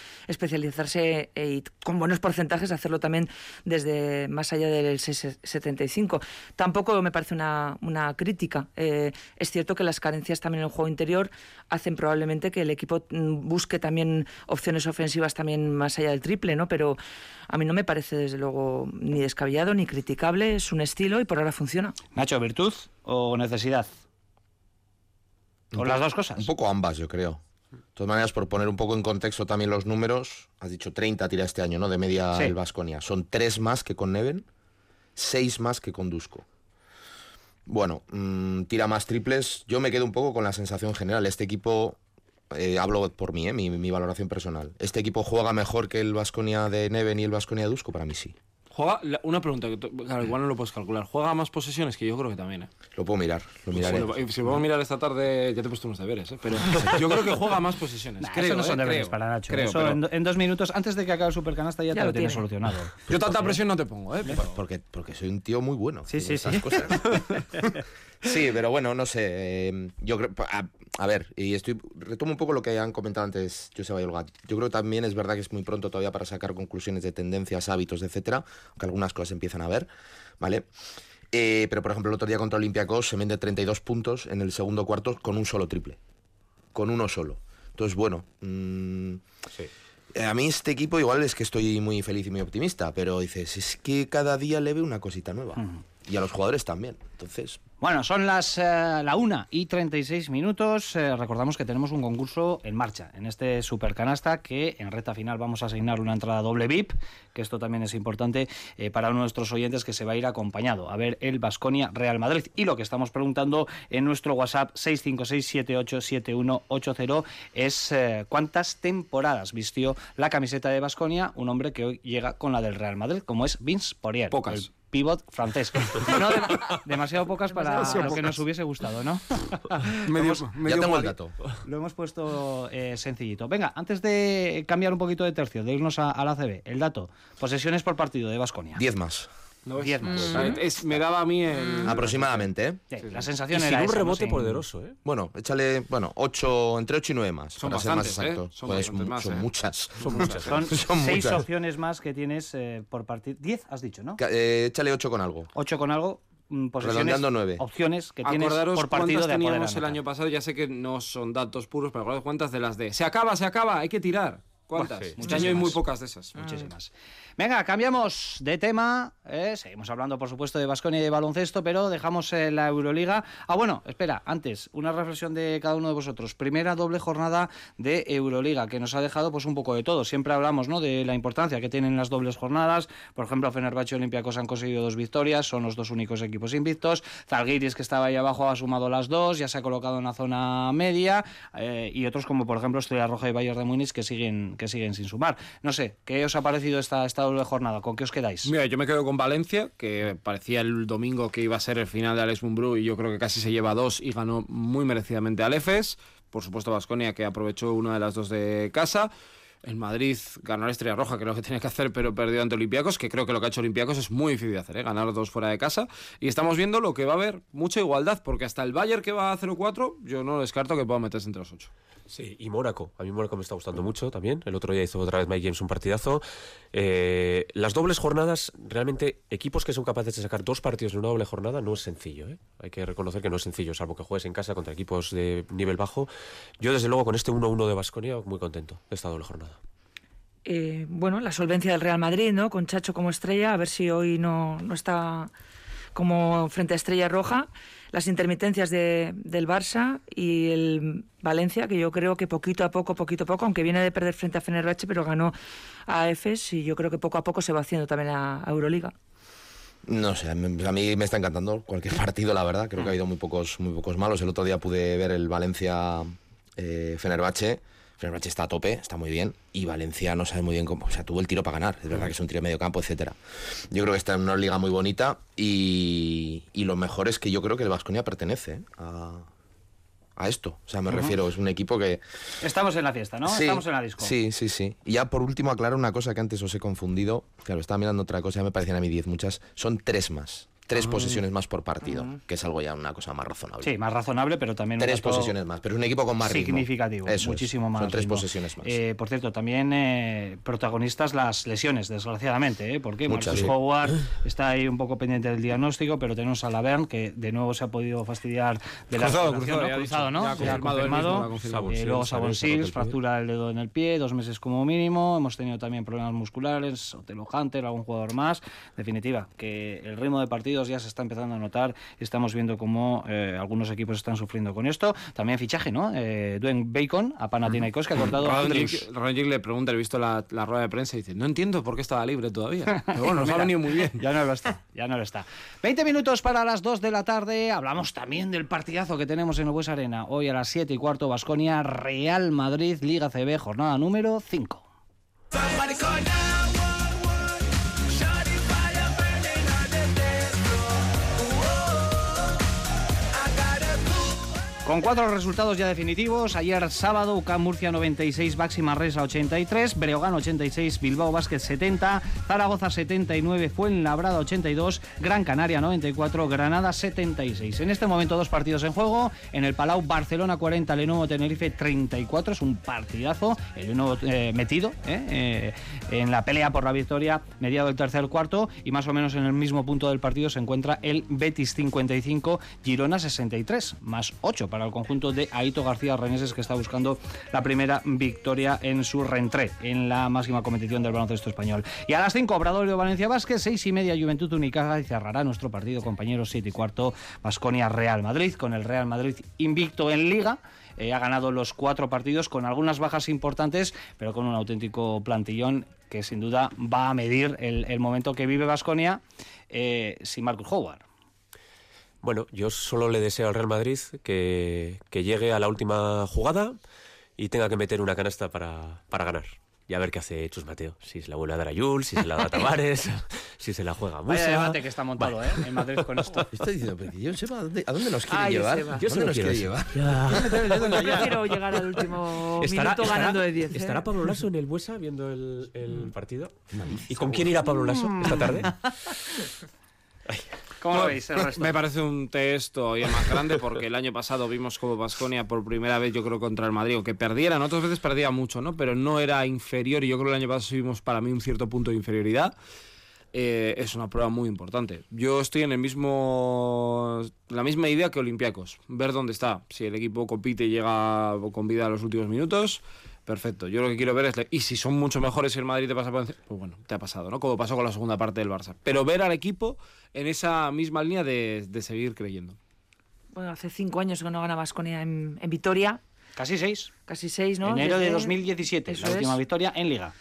especializarse eh, y con buenos porcentajes hacerlo también desde más allá del 75. Tampoco me parece una, una crítica. Eh, es cierto que las carencias también en el juego interior hacen probablemente que el equipo mm, busque también opciones ofensivas también más allá del triple, ¿no? Pero a mí no me parece desde luego ni descabellado ni criticable, es un estilo y por ahora funciona. Nacho, ¿virtud o necesidad? O Un las dos cosas. Un poco ambas, yo creo. De todas maneras, por poner un poco en contexto también los números, has dicho 30 tira este año, ¿no? De media Sí. el Vasconia. Son tres más que con Neven. seis más que con Dusko. Bueno, mm, tira más triples. Yo me quedo un poco con la sensación general. Este equipo, eh, hablo por mí, eh, mi, mi valoración personal. ¿Este equipo juega mejor que el Vasconia de Neven y el Vasconia de Dusko? Para mí sí. Juega, la- una pregunta, que claro, igual no lo puedes calcular. ¿Juega más posesiones? Que yo creo que también, ¿eh? Lo puedo mirar, lo miraré. Bueno, si podemos mirar esta tarde, ya te he puesto unos deberes, ¿eh? Pero yo creo que juega más posesiones. Nah, creo, eso no son ¿eh? deberes Creo, para Nacho. creo, Eso pero en, do- en dos minutos, antes de que acabe el supercanasta, ya, Ya te lo lo tienes tiene. solucionado. Yo tanta presión no te pongo, ¿eh? Por- Porque, porque soy un tío muy bueno. Sí, sí, esas sí. cosas. sí, pero bueno, no sé. eh, yo creo. A, a ver, y estoy. Retomo un poco lo que han comentado antes Joseba y Olga. Yo creo que también es verdad que es muy pronto todavía para sacar conclusiones de tendencias, hábitos, etcétera. Aunque algunas cosas empiezan a ver, ¿vale? Eh, pero por ejemplo, el otro día contra Olympiacos se vende 32 puntos en el segundo cuarto con un solo triple. Con uno solo. Entonces, bueno. mm, eh, A mí este equipo igual es que estoy muy feliz y muy optimista, pero dices, es que cada día le veo una cosita nueva. Y a los jugadores también. Entonces, Bueno, son las eh, la 1 y 36 minutos. Eh, recordamos que tenemos un concurso en marcha en este supercanasta que en recta final vamos a asignar una entrada doble VIP, que esto también es importante eh, para nuestros oyentes que se va a ir acompañado a ver el Basconia Real Madrid. Y lo que estamos preguntando en nuestro WhatsApp 656787180 es cuántas temporadas vistió la camiseta de Basconia un hombre que hoy llega con la del Real Madrid, como es Vince Poirier. Pocas. el pivot francés. No, de- demasiado pocas para Demasiado lo que nos hubiese gustado, ¿no? Medio, ya medio tengo el dato. Lo hemos puesto eh, sencillito. Venga, antes de cambiar un poquito de tercio, de irnos a, a la CB, el dato. Posesiones por partido de Basconia. 10 más. ¿No ves? Diez más. Pues, es- me daba a mí el... Aproximadamente, ¿eh? la Y sensación sin era un esa, ¿no? rebote Sin- poderoso, ¿eh? Bueno, échale, bueno, 8, entre 8 y 9 más. Son para ser más bastantes, ¿eh? exacto. Son Pues bastantes mu- más, son ¿eh? muchas. Son muchas. ¿eh? Son, Son seis muchas. opciones más que tienes eh, por partido. Diez, has dicho, ¿no? Eh, échale 8 con algo. Ocho con algo. mm, Redondeando nueve. opciones que tienes Acordaros por partido cuántas de teníamos el año pasado, ya sé que no son datos puros, pero acordaros cuántas de las de se acaba, se acaba, hay que tirar. ¿Cuántas? Buah, sí. Este año hay muy pocas de esas. Muchísimas. Venga, cambiamos de tema. eh, seguimos hablando, por supuesto, de Basconia y de baloncesto, pero dejamos eh, la Euroliga. Ah, bueno, espera, antes, una reflexión de cada uno de vosotros. Primera doble jornada de Euroliga, que nos ha dejado pues un poco de todo. Siempre hablamos ¿no? de la importancia que tienen las dobles jornadas. Por ejemplo, Fenerbahce y Olympiacos han conseguido dos victorias, son los dos únicos equipos invictos. Zalgiris, que estaba ahí abajo, ha sumado las dos, ya se ha colocado en la zona media. eh, y otros como, por ejemplo, Estrella Roja y Bayern de Múnich, que siguen, que siguen sin sumar. No sé, ¿qué os ha parecido esta, esta doble jornada? ¿Con qué os quedáis? Mira, yo me quedo con Valencia, que parecía el domingo que iba a ser el final de Alex Mumbrú y yo creo que casi se lleva dos y ganó muy merecidamente al EFES. Por supuesto, Vasconia, que aprovechó una de las dos de casa. El Madrid ganó la Estrella Roja, que es lo que tenía que hacer, pero perdió ante Olympiacos, que creo que lo que ha hecho Olympiacos es muy difícil de hacer, ¿eh? ganar dos fuera de casa. Y estamos viendo lo que va a haber mucha igualdad, porque hasta el Bayern que va a 0-4, yo no descarto que pueda meterse entre los ocho. Sí, y Mónaco. A mí Mónaco me está gustando mucho también. El otro día hizo otra vez Mike James un partidazo. Eh, las dobles jornadas, realmente, equipos que son capaces de sacar dos partidos en una doble jornada no es sencillo. ¿eh? Hay que reconocer que no es sencillo, salvo que juegues en casa contra equipos de nivel bajo. Yo, desde luego, con este 1-1 de Basconia, muy contento de esta doble jornada. Eh, bueno, la solvencia del Real Madrid, ¿no? Con Chacho como estrella, a ver si hoy no, no está como frente a Estrella Roja. Las intermitencias de- del Barça y el Valencia, que yo creo que poquito a poco, poquito a poco, aunque viene de perder frente a Fenerbahce, pero ganó a Efes y yo creo que poco a poco se va haciendo también a, Euroliga. No sé, a mí a mí me está encantando cualquier partido, la verdad. Creo que ha habido muy pocos, muy pocos malos. El otro día pude ver el Valencia eh, Fenerbahce. Fenerbahce está a tope, está muy bien. Y Valencia no sabe muy bien cómo. O sea, tuvo el tiro para ganar. Es verdad que es un tiro de medio campo, etcétera. Yo creo que está en una liga muy bonita. Y, y lo mejor es que yo creo que el Vasconia pertenece a, a esto. O sea, me refiero, es un equipo que. Estamos en la fiesta, ¿no? Sí, Estamos en la disco. Sí, sí, sí. Y ya por último aclaro una cosa que antes os he confundido. Claro, estaba mirando otra cosa, ya me parecían a mí 10 muchas. Son tres más. Tres posesiones más por partido, que es algo ya una cosa más razonable. Sí, más razonable, pero también tres posesiones más, pero es un equipo con más ritmo. significativo, Eso es. muchísimo más. Son tres ritmo. posesiones más. Eh, por cierto, también eh, protagonistas las lesiones, desgraciadamente, ¿eh? porque Muchas, Marcus sí. Howard está ahí un poco pendiente del diagnóstico, pero tenemos a Laverne que de nuevo se ha podido fastidiar de Cruzado, la cruzado, ¿no? ya ha cruzado. ¿no? Ya ha confirmado mismo. Eh, luego Sills Sabon también se ha roto el Sills, pie. fractura del dedo en el pie, dos meses como mínimo. Hemos tenido también problemas musculares, Otelo Hunter, algún jugador más. Definitiva, que el ritmo de partido partidos ya se está empezando a notar. Estamos viendo cómo eh, algunos equipos están sufriendo con esto. También fichaje, ¿no? Eh, Dwayne Bacon a Panathinaikos que ha cortado. Rangic le pregunta, he visto la, la rueda de prensa y dice, no entiendo por qué estaba libre todavía. Pero bueno, nos ha venido muy bien. Ya no lo está, ya no lo está. 20 minutos para las 2 de la tarde. Hablamos también del partidazo que tenemos en el Bues Arena. Hoy a las 7 y cuarto, Basconia, Real Madrid, Liga CB, jornada número 5. Con cuatro resultados ya definitivos, ayer sábado UCAM Murcia 96, Baxi Manresa 83, Breogán 86, Bilbao Basket 70, Zaragoza 79, Fuenlabrada 82, Gran Canaria 94, Granada 76. En este momento dos partidos en juego, en el Palau Barcelona 40, Lenovo Tenerife 34, es un partidazo, el Lenovo eh, metido eh, eh, en la pelea por la victoria, mediado el tercer cuarto. Y más o menos en el mismo punto del partido se encuentra el Betis 55, Girona 63, más 8 para el conjunto de Aito García Reneses que está buscando la primera victoria en su reentré en la máxima competición del baloncesto español. Y a las 5, Obradorio Valencia Vázquez, 6 y media Juventud Unicaja y cerrará nuestro partido, compañeros, 7 y cuarto, Basconia Real Madrid, con el Real Madrid invicto en Liga. Eh, ha ganado los cuatro partidos con algunas bajas importantes, pero con un auténtico plantillón que sin duda va a medir el, el momento que vive Basconia eh, sin Marcus Howard. Bueno, yo solo le deseo al Real Madrid que, que llegue a la última jugada y tenga que meter una canasta para, para ganar. Y a ver qué hace Chus Mateo. Si se la vuelve a dar a Jules, si se la da a Tavares, si se la juega a Vaya Musa. debate que está montado, ¿eh? En Madrid con esto. Está diciendo, pero que yo sepa, ¿a dónde, a dónde nos quiere Ay, llevar? Seba. Yo ¿Dónde nos quiero quiere llevar? Yo prefiero llegar al último minuto ganando de 10. ¿eh? ¿Estará Pablo Lasso en el Buesa viendo el, el partido? ¿Y con quién irá Pablo Lasso esta tarde? ¿Cómo lo veis el resto? Me parece un test todavía más grande porque el año pasado vimos como Vasconia por primera vez, yo creo, contra el Madrid, que perdieran, otras veces perdía mucho, ¿no? Pero no era inferior y yo creo que el año pasado vimos para mí un cierto punto de inferioridad. Eh, es una prueba muy importante. Yo estoy en el mismo la misma idea que Olympiacos, ver dónde está. Si el equipo compite y llega con vida a los últimos minutos, perfecto. Yo lo que quiero ver es y si son mucho mejores y el Madrid te pasa por encima, pues bueno, te ha pasado, ¿no? Como pasó con la segunda parte del Barça. Pero ver al equipo en esa misma línea de, de seguir creyendo. Bueno, hace cinco años que no gana Vasconia en, en Vitoria, Casi seis. casi seis, ¿no? Enero de Desde- 2017, Eso la última es. victoria en Liga.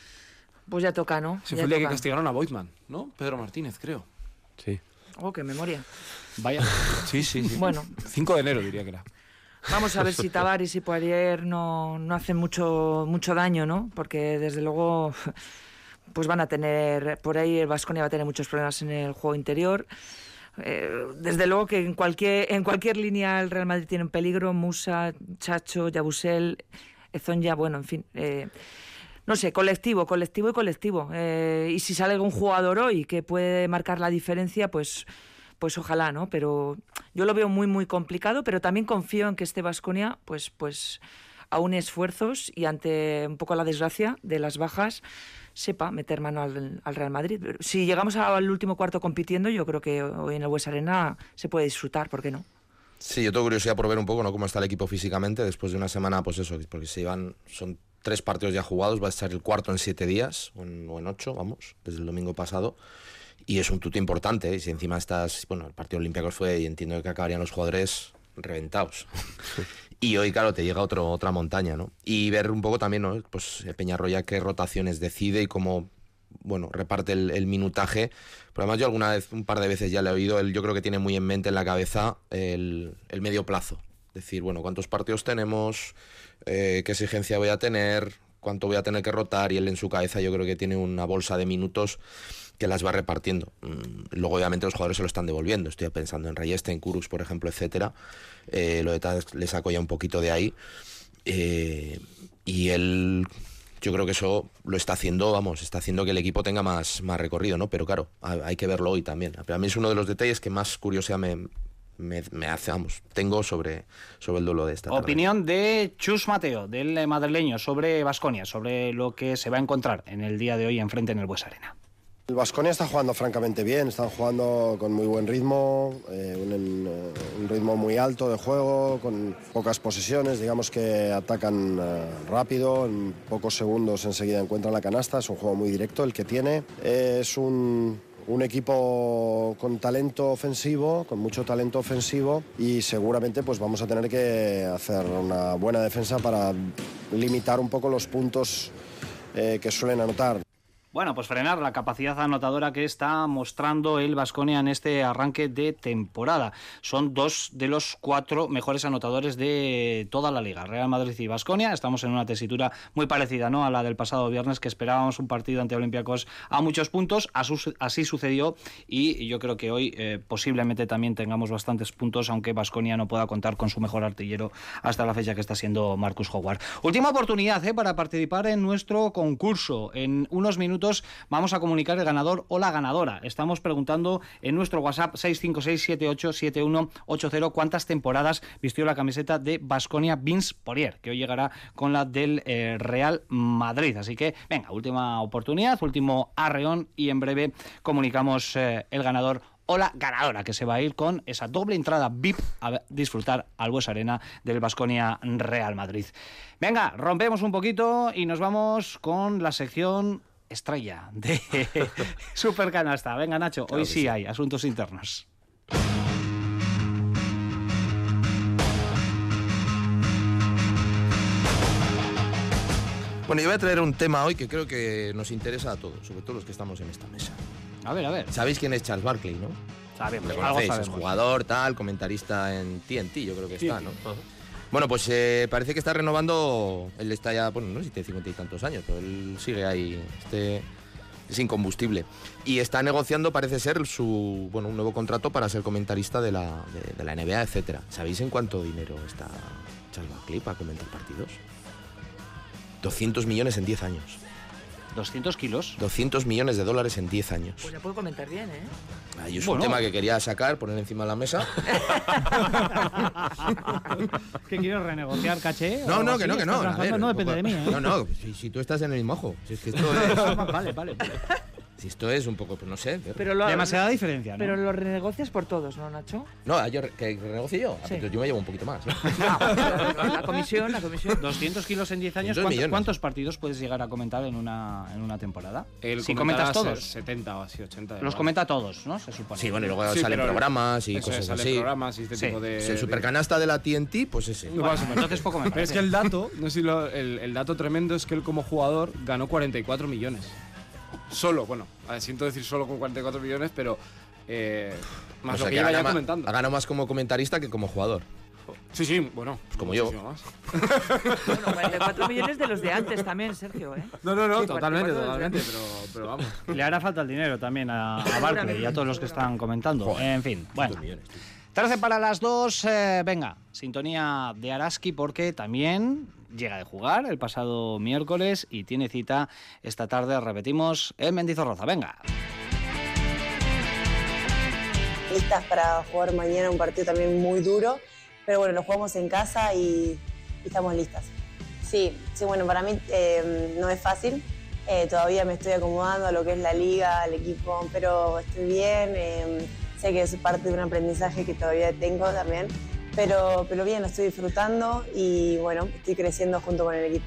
Pues ya toca, ¿no? Se Ya fue el día que castigaron a Boitman, ¿no? Pedro Martínez, creo. Sí. Oh, qué memoria. Vaya. Sí, sí, sí. Bueno, 5 de enero diría que era. Vamos a ver si Tavares y Poirier no, no hacen mucho, mucho daño, ¿no? Porque desde luego pues van a tener, por ahí el Vasconia va a tener muchos problemas en el juego interior. Eh, desde luego que en cualquier, en cualquier línea el Real Madrid tiene un peligro, Musa, Chacho, Yabusel, Ezonja, bueno, en fin. eh, no sé, colectivo, colectivo y colectivo. Eh, y si sale algún jugador hoy que puede marcar la diferencia, pues, pues ojalá, ¿no? Pero yo lo veo muy, muy complicado, pero también confío en que este Vasconia, pues, pues aúne esfuerzos y ante un poco la desgracia de las bajas, sepa meter mano al, al Real Madrid. Pero Si llegamos al último cuarto compitiendo, yo creo que hoy en el Bues Arena se puede disfrutar, ¿por qué no? Sí, yo tengo curiosidad por ver un poco ¿no? cómo está el equipo físicamente después de una semana, pues eso, porque se iban, son tres partidos ya jugados, va a estar el cuarto en siete días, o o en ocho, vamos, desde el domingo pasado. Y es un tuto importante, y si encima estás, bueno, el partido olímpico fue y entiendo que acabarían los jugadores reventados. y hoy, claro, te llega otro, otra montaña, ¿no? Y ver un poco también, ¿no? Pues Peñarroya qué rotaciones decide y cómo, bueno, reparte el, el minutaje. Pero además yo alguna vez, un par de veces ya le he oído, él yo creo que tiene muy en mente en la cabeza el, el medio plazo. Decir, bueno, ¿cuántos partidos tenemos? Eh, ¿Qué exigencia voy a tener? ¿Cuánto voy a tener que rotar? Y él en su cabeza yo creo que tiene una bolsa de minutos que las va repartiendo. Mm, Luego, obviamente, los jugadores se lo están devolviendo. Estoy pensando en Reyeste, en Kurux, por ejemplo, etcétera. Eh, lo de Taz le saco ya un poquito de ahí. Eh, y él, yo creo que eso lo está haciendo, vamos, está haciendo que el equipo tenga más, más recorrido, ¿no? Pero claro, ha- hay que verlo hoy también. Pero a mí es uno de los detalles que más curiosidad me, me, me hace, vamos, tengo sobre, sobre el duelo de esta tarde. Opinión de Chus Mateo, del madrileño, sobre Vasconia, sobre lo que se va a encontrar en el día de hoy enfrente en el Bues Arena. El Vasconia está jugando francamente bien, están jugando con muy buen ritmo, eh, un, un ritmo muy alto de juego, con pocas posesiones, digamos que atacan eh, rápido, en pocos segundos enseguida encuentran la canasta, es un juego muy directo el que tiene, Eh, es un, un equipo con talento ofensivo, con mucho talento ofensivo y seguramente pues vamos a tener que hacer una buena defensa para limitar un poco los puntos eh, que suelen anotar. Bueno, pues frenar la capacidad anotadora que está mostrando el Vasconia en este arranque de temporada. Son dos de los cuatro mejores anotadores de toda la liga, Real Madrid y Vasconia. Estamos en una tesitura muy parecida ¿no? a la del pasado viernes, que esperábamos un partido ante Olympiacos a muchos puntos. Así sucedió y yo creo que hoy eh, posiblemente también tengamos bastantes puntos, aunque Vasconia no pueda contar con su mejor artillero hasta la fecha que está siendo Marcus Howard. Última oportunidad ¿eh? para participar en nuestro concurso. En unos minutos vamos a comunicar el ganador o la ganadora. Estamos preguntando en nuestro WhatsApp 656-787180 cuántas temporadas vistió la camiseta de Basconia Vince Poirier, que hoy llegará con la del eh, Real Madrid. Así que, venga, última oportunidad, último arreón y en breve comunicamos eh, el ganador o la ganadora que se va a ir con esa doble entrada VIP a disfrutar al Bues Arena del Basconia Real Madrid. Venga, rompemos un poquito y nos vamos con la sección estrella de Super Canasta. Venga, Nacho, hoy sí, hay asuntos internos. Bueno, yo voy a traer un tema hoy que creo que nos interesa a todos, sobre todo los que estamos en esta mesa. A ver, a ver. Sabéis quién es Charles Barkley, ¿no? Sabemos, algo Es jugador, tal, comentarista en TNT, yo creo que está, ¿no? Bueno, pues eh, parece que está renovando. Él está ya, bueno, no sé si tiene cincuenta y tantos años, pero él sigue ahí. Este es incombustible. Y está negociando, parece ser, su bueno, un nuevo contrato para ser comentarista de la, de, la NBA, etcétera. ¿Sabéis en cuánto dinero está Charles Barkley para comentar partidos? 200 millones en 10 años. 200 kilos. 200 millones de dólares en 10 años. Pues ya puedo comentar bien, ¿eh? Ahí es un tema que quería sacar, poner encima de la mesa. ¿Qué quieres renegociar, caché? No, no, que no, que no. no depende de mí, ¿eh? No, no, si, tú estás en el mismo ojo. Si es que esto es... vale, vale. Si esto es un poco, pues no sé. Pero Demasiada diferencia, ¿no? Pero lo renegocias por todos, ¿no, Nacho? No, yo, que renegocie yo. Ah, yo me llevo un poquito más. la comisión, la comisión. 200 kilos en 10 años. ¿cuántos, partidos puedes llegar a comentar en una, en una temporada? si comentas todos. 70 o así, 80. Los comenta todos, ¿no? Se supone. Sí, bueno, y luego salen programas y cosas así. programas y este tipo de... El supercanasta de la TNT, pues ese. entonces poco me Pero es que el dato, no sé si el, el dato tremendo es que él como jugador ganó 44 millones. Solo, bueno, siento decir solo con 44 millones, pero eh, más lo que, iba ya comentando. Ha ganado más como comentarista que como jugador. Sí, sí, bueno. Pues como yo. Más. bueno, 44 millones de los de antes también, Sergio, ¿eh? No, no, no, totalmente, totalmente, pero, pero, vamos. Le hará falta el dinero también a, a Barclay y a todos los que están comentando. en fin, bueno. 13 para las 2, eh, venga, sintonía de Araski porque también llega de jugar el pasado miércoles y tiene cita esta tarde, repetimos, en Mendizorroza. Venga. Listas para jugar mañana un partido también muy duro, pero bueno, lo jugamos en casa y, estamos listas. Sí, sí, bueno, para mí eh, no es fácil. Eh, todavía me estoy acomodando a lo que es la liga, el equipo, pero estoy bien. Eh, sé que es parte de un aprendizaje que todavía tengo también pero, pero bien, lo estoy disfrutando y bueno, estoy creciendo junto con el equipo.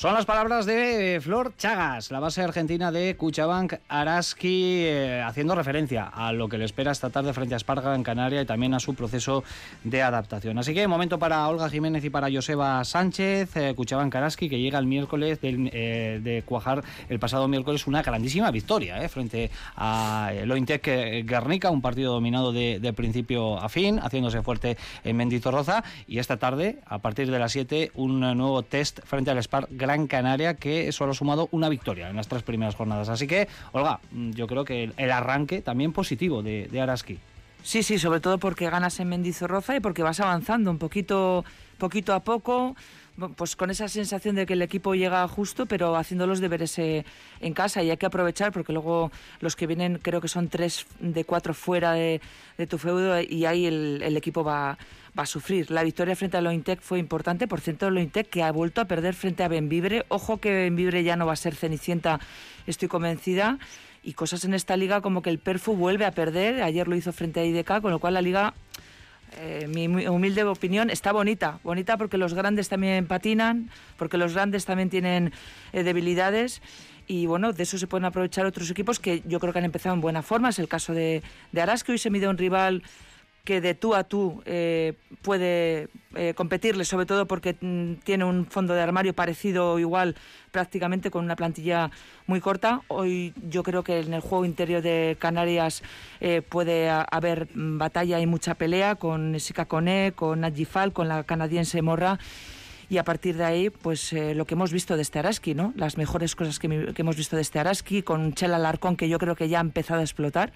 Son las palabras de Flor Chagas, la base argentina de Cuchabank Araski, eh, haciendo referencia a lo que le espera esta tarde frente a Esparga en Canarias y también a su proceso de adaptación. Así que momento para Olga Jiménez y para Joseba Sánchez, eh, Cuchabank Araski, que llega el miércoles eh, de cuajar el pasado miércoles una grandísima victoria frente a Lointec Guernica, un partido dominado de, principio a fin, haciéndose fuerte en Mendizorroza. Y esta tarde, a partir de las 7, un nuevo test frente al Spar en Canaria, que solo ha sumado una victoria en las tres primeras jornadas. Así que, Olga, mm, yo creo que el, arranque también positivo de, de Araski. Sí, sí, sobre todo porque ganas en Mendizorroza y porque vas avanzando un poquito, poquito a poco pues con esa sensación de que el equipo llega justo, pero haciendo los deberes eh, en casa y hay que aprovechar porque luego los que vienen creo que son tres de cuatro fuera de, tu feudo y ahí el, equipo va, a sufrir. La victoria frente a Lointec fue importante, por cierto Lointec que ha vuelto a perder frente a Benvibre. Ojo que Benvibre ya no va a ser Cenicienta, estoy convencida. Y cosas en esta liga como que el Perfu vuelve a perder, ayer lo hizo frente a IDK, con lo cual la liga eh, mi humilde opinión, está bonita. Bonita porque los grandes también patinan, porque los grandes también tienen eh, debilidades y bueno, de eso se pueden aprovechar otros equipos que yo creo que han empezado en buena forma. Es el caso de, de Araski, hoy se mide un rival que de tú a tú eh, puede eh, competirle, sobre todo porque mm, tiene un fondo de armario parecido o igual prácticamente con una plantilla muy corta. Hoy yo creo que en el juego interior de Canarias eh, puede haber mm, batalla y mucha pelea con Sika Kone, con Najifal, con la canadiense Morra. Y a partir de ahí, pues lo que hemos visto de este Araski, ¿no? Las mejores cosas que, que hemos visto de este Araski, con Chela Larcón, que yo creo que ya ha empezado a explotar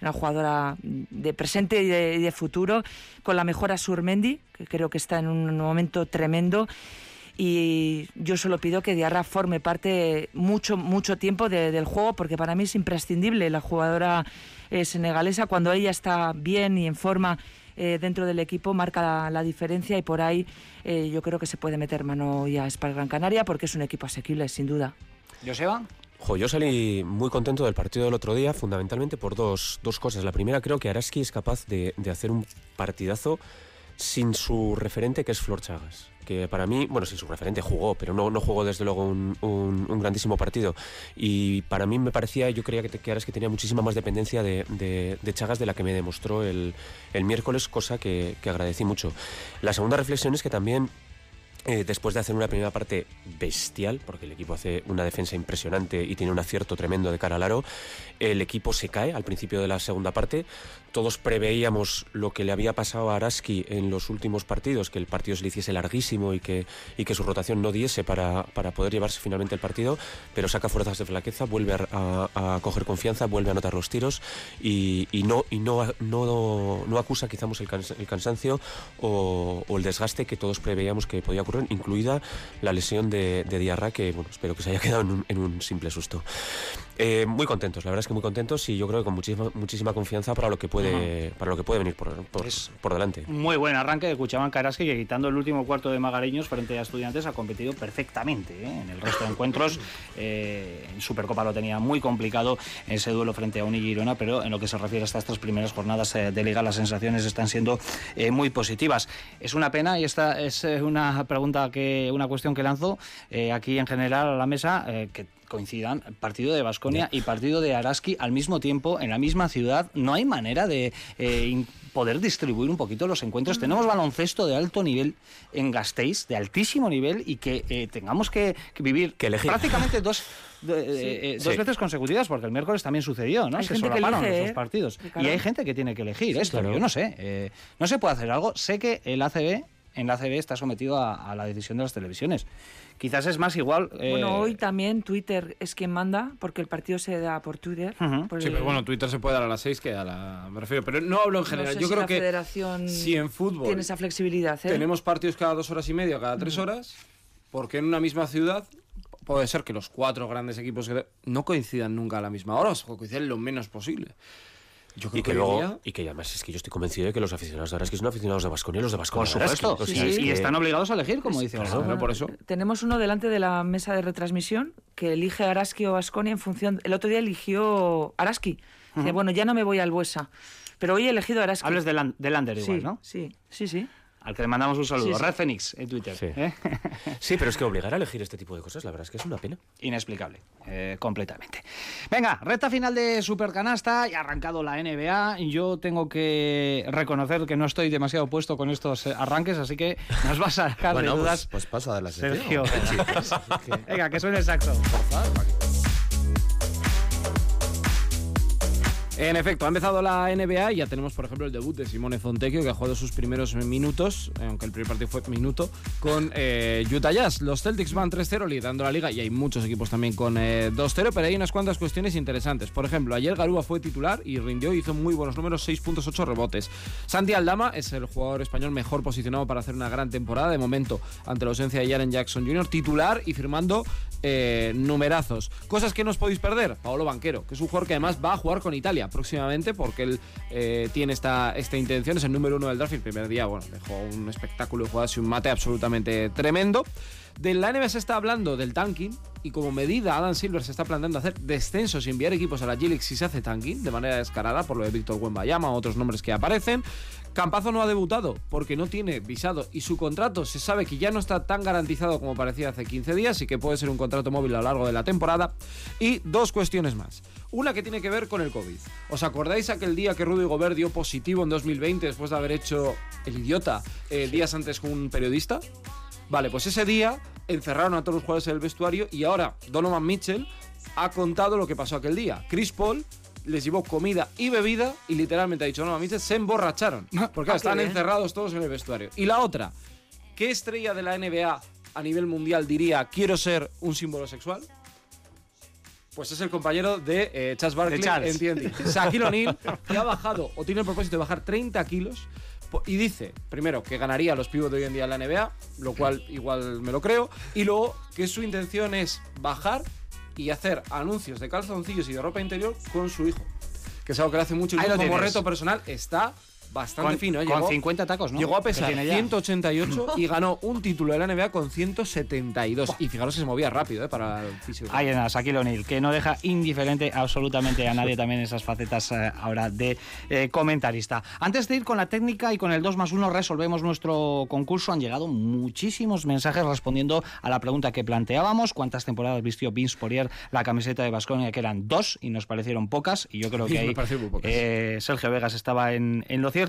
una jugadora de presente y de, futuro, con la mejora Surmendi, que creo que está en un momento tremendo. Y yo solo pido que Diarra forme parte mucho, mucho tiempo de- del juego, porque para mí es imprescindible la jugadora eh, senegalesa. Cuando ella está bien y en forma eh, dentro del equipo, marca la, diferencia y por ahí eh, yo creo que se puede meter mano ya a Spal Gran Canaria, porque es un equipo asequible, sin duda. Joseba. Jo, yo salí muy contento del partido del otro día, fundamentalmente por dos, dos cosas. La primera, creo que Araski es capaz de, de hacer un partidazo sin su referente, que es Flor Chagas. Que para mí, bueno, sin su referente jugó, pero no, no jugó desde luego un, un- grandísimo partido. Y para mí me parecía, yo creía que, que Araski tenía muchísima más dependencia de, de- de Chagas de la que me demostró el, el miércoles, cosa que, que agradecí mucho. La segunda reflexión es que también eh, después de hacer una primera parte bestial, porque el equipo hace una defensa impresionante y tiene un acierto tremendo de cara al aro, el equipo se cae al principio de la segunda parte. Todos preveíamos lo que le había pasado a Araski en los últimos partidos, que el partido se le hiciese larguísimo y que, y que su rotación no diese para, para poder llevarse finalmente el partido, pero saca fuerzas de flaqueza, vuelve a, coger confianza, vuelve a anotar los tiros y, no, y no, no, no acusa quizás el, cans- el cansancio o, el desgaste que todos preveíamos que podía ocurrir, incluida la lesión de, Diarra, que bueno, espero que se haya quedado en un, en un simple susto. Eh, muy contentos, la verdad es que muy contentos y yo creo que con muchísima, muchísima confianza para lo que puede, para lo que puede venir por, por, por delante. Muy buen arranque de Cuchaban Karaski que quitando el último cuarto de Magareños frente a Estudiantes ha competido perfectamente ¿eh? en el resto de encuentros. Eh, en Supercopa lo tenía muy complicado ese duelo frente a Uni Girona, pero en lo que se refiere a estas tres primeras jornadas eh, de liga las sensaciones están siendo eh, muy positivas. Es una pena y esta es una pregunta que una cuestión que lanzo aquí en general a la mesa que coincidan partido de Basconia y partido de Araski al mismo tiempo en la misma ciudad. No hay manera de eh, poder distribuir un poquito los encuentros. Tenemos baloncesto de alto nivel en Gasteiz, de altísimo nivel, y que eh, tengamos que, que vivir Que prácticamente dos, de- eh, eh, dos Sí. veces consecutivas, porque el miércoles también sucedió, ¿no? Hay Se solaparon elige, los dos ¿eh? partidos. Y hay gente que tiene que elegir esto. claro. Yo no sé. eh, no se puede hacer algo. Sé que el ACB, en la ACB está sometido a, a la decisión de las televisiones. Quizás es más igual. eh, Bueno, hoy también Twitter es quien manda, porque el partido se da por Twitter. Por Sí, el- pero bueno, Twitter se puede dar a las 6 que a la... Me refiero, pero no hablo en no general. sé Yo si creo la que federación si en fútbol tiene esa flexibilidad. ¿eh? tenemos partidos cada dos horas y media, cada tres horas, porque en una misma ciudad puede ser que los cuatro grandes equipos no coincidan nunca a la misma hora, o coincidan lo menos posible. Yo creo Y que luego, día- y que además es que yo estoy convencido de que los aficionados de Araski son aficionados de Basconia y los de Por Basconia de Araski. supuesto. Sí, es y están obligados a elegir, como dice claro, claro, por eso. Tenemos uno delante de la mesa de retransmisión que elige Araski o Asconi en función. El otro día eligió Araski. Dice, bueno, ya no me voy al Buesa. Pero hoy he elegido Araski. Hables del, an- del Under igual, sí, ¿no? sí, sí, sí. Al que le mandamos un saludo. Sí, sí. Red Fénix en Twitter. Sí. ¿eh? Sí, pero es que obligar a elegir este tipo de cosas, la verdad es que es una pena. Inexplicable, eh, completamente. Venga, recta final de Supercanasta y ha arrancado la NBA. Yo tengo que reconocer que no estoy demasiado puesto con estos eh, arranques, así que nos vas a sacar Bueno, de pues, dudas. pues pasa de la sección. Sergio. Venga, que suene el saxo. En efecto, ha empezado la NBA y ya tenemos, por ejemplo, el debut de Simone Fontecchio, que ha jugado sus primeros minutos, aunque el primer partido fue minuto, con eh, Utah Jazz. Los Celtics van 3-0 liderando la liga y hay muchos equipos también con eh, 2-0, pero hay unas cuantas cuestiones interesantes. Por ejemplo, ayer Garúa fue titular y rindió, hizo muy buenos números, 6 puntos, 8 rebotes. Santi Aldama es el jugador español mejor posicionado para hacer una gran temporada, de momento, ante la ausencia de Jaren Jackson Jr., titular y firmando eh, numerazos. Cosas que no os podéis perder. Paolo Banquero, que es un jugador que además va a jugar con Italia próximamente porque él eh, tiene esta, esta intención. Es el número uno del draft y el primer día, bueno, dejó un espectáculo de jugadas y un mate absolutamente tremendo. De la NBA se está hablando del tanking y como medida Adam Silver se está planteando hacer descensos y enviar equipos a la G-League si se hace tanking de manera descarada por lo de Víctor Wembayama o otros nombres que aparecen. Campazo no ha debutado porque no tiene visado y su contrato se sabe que ya no está tan garantizado como parecía hace 15 días y que puede ser un contrato móvil a lo largo de la temporada. Y dos cuestiones más. Una que tiene que ver con el COVID. ¿Os acordáis aquel día que Rudy Gobert dio positivo en 2020 después de haber hecho el idiota eh, días antes con un periodista? Vale, pues ese día encerraron a todos los jugadores en el vestuario y ahora Donovan Mitchell ha contado lo que pasó aquel día. Chris Paul les llevó comida y bebida y literalmente ha dicho Donovan Mitchell, se emborracharon. Porque Ah, están encerrados todos en el vestuario. Y la otra, ¿qué estrella de la NBA a nivel mundial diría quiero ser un símbolo sexual? Pues es el compañero de eh, Charles Barkley Charles. en TNT. Shaquille O'Neal, que ha bajado o tiene el propósito de bajar 30 kilos y dice, primero, que ganaría los pibos de hoy en día en la NBA, lo cual igual me lo creo, y luego que su intención es bajar y hacer anuncios de calzoncillos y de ropa interior con su hijo. Que es algo que le hace mucho ilusión. como tienes. reto personal. Está bastante Con, fino. ¿eh? con Llegó- 50 tacos, ¿no? Llegó a pesar tiene ya. 188 y ganó un título de la NBA con 172. Y fijaros que se movía rápido ¿eh? para el físico. Ahí en Shaquille O'Neal, que no deja indiferente absolutamente a nadie también esas facetas eh, ahora de eh, comentarista. Antes de ir con la técnica y con el 2 más 1 resolvemos nuestro concurso, han llegado muchísimos mensajes respondiendo a la pregunta que planteábamos, ¿cuántas temporadas vistió Vince Poirier la camiseta de Basconia? Que eran dos y nos parecieron pocas y yo creo que ahí Sergio Vegas estaba en, en lo cierto.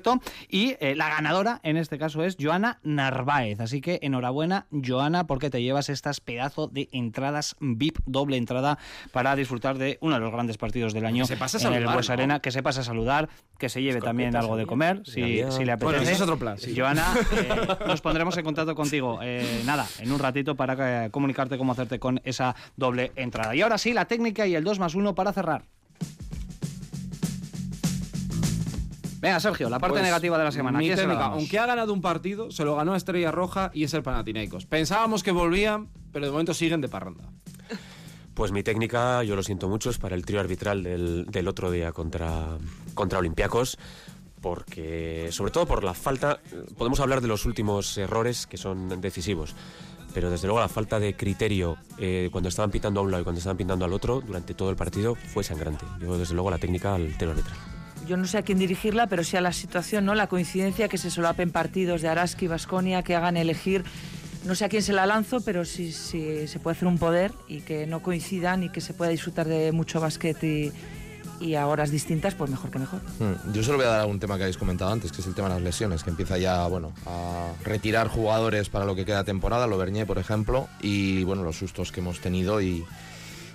Y eh, la ganadora en este caso es Joana Narváez. Así que enhorabuena, Joana, porque te llevas estas pedazo de entradas VIP, doble entrada, para disfrutar de uno de los grandes partidos del año se a en el Bues ¿no? Arena. Que se pase a saludar, que se lleve también algo de comer, si, le apetece. Bueno, es otro plan, sí. Joana, eh, nos pondremos en contacto contigo, eh, nada, en un ratito para eh, comunicarte cómo hacerte con esa doble entrada. Y ahora sí, la técnica y el 2 más 1 para cerrar. Venga, Sergio, la parte Pues, negativa de la semana. mi ¿quién se la técnica, aunque ha ganado un partido, se lo ganó a Estrella Roja y es el Panathinaikos. Pensábamos que volvían, pero de momento siguen de parranda. Pues mi técnica, yo lo siento mucho, es para el trío arbitral del, del otro día contra, contra Olympiacos, porque, sobre todo por la falta, podemos hablar de los últimos errores que son decisivos, pero desde luego la falta de criterio eh, cuando estaban pitando a un lado y cuando estaban pitando al otro durante todo el partido fue sangrante. Yo, desde luego, la técnica al trío arbitral. Yo no sé a quién dirigirla, pero sí a la situación, ¿no? La coincidencia que se solapen partidos de Araski y Basconia, que hagan elegir. No sé a quién se la lanzo, pero sí, sí se puede hacer un poder y que no coincidan y que se pueda disfrutar de mucho básquet y, y a horas distintas, pues mejor que mejor. Mm, Yo solo voy a dar un tema que habéis comentado antes, que es el tema de las lesiones, que empieza ya bueno, a retirar jugadores para lo que queda temporada, lo Bernier, por ejemplo, y bueno, los sustos que hemos tenido y,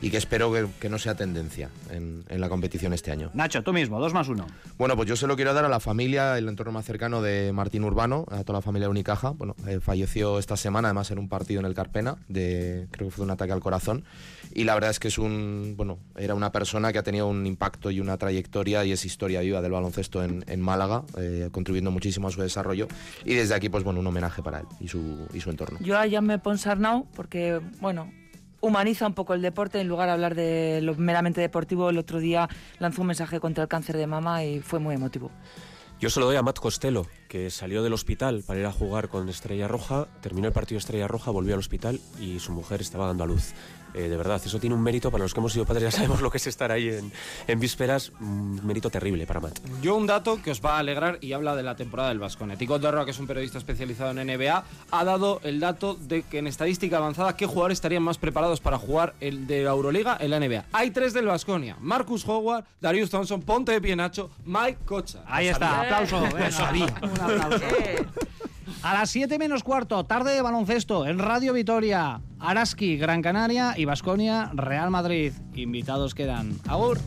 y que espero que, que no sea tendencia en, en la competición este año. Nacho, tú mismo, 2 más 1. Bueno, pues yo se lo quiero dar a la familia, el entorno más cercano de Martín Urbano, a toda la familia de Unicaja. Bueno, eh, falleció esta semana, además en un partido en el Carpena, de, creo que fue un ataque al corazón. Y la verdad es que es un, bueno, era una persona que ha tenido un impacto y una trayectoria y es historia viva del baloncesto en, en Málaga, eh, contribuyendo muchísimo a su desarrollo. Y desde aquí, pues bueno, un homenaje para él y su, y su entorno. Yo a Jaume Ponsarnau, porque, bueno, humaniza un poco el deporte en lugar de hablar de lo meramente deportivo. El otro día lanzó un mensaje contra el cáncer de mama y fue muy emotivo. Yo se lo doy a Matt Costello, que salió del hospital para ir a jugar con Estrella Roja, terminó el partido Estrella Roja, volvió al hospital y su mujer estaba dando a luz. Eh, de verdad, eso tiene un mérito, para los que hemos sido padres ya sabemos lo que es estar ahí en, en vísperas, un mérito terrible para Matt. Yo un dato que os va a alegrar y habla de la temporada del Vasconia. Tico Dorra, que es un periodista especializado en NBA, ha dado el dato de que en estadística avanzada qué jugadores estarían más preparados para jugar el de la Euroliga en la NBA. Hay tres del Vasconia: Marcus Howard, Darius Thompson, Ponte de Pie Nacho, Mike Cocha. Ahí está, aplauso. venga, Un aplauso. A las 7 menos cuarto, tarde de baloncesto en Radio Vitoria, Araski, Gran Canaria y Basconia, Real Madrid. Invitados quedan. Agur.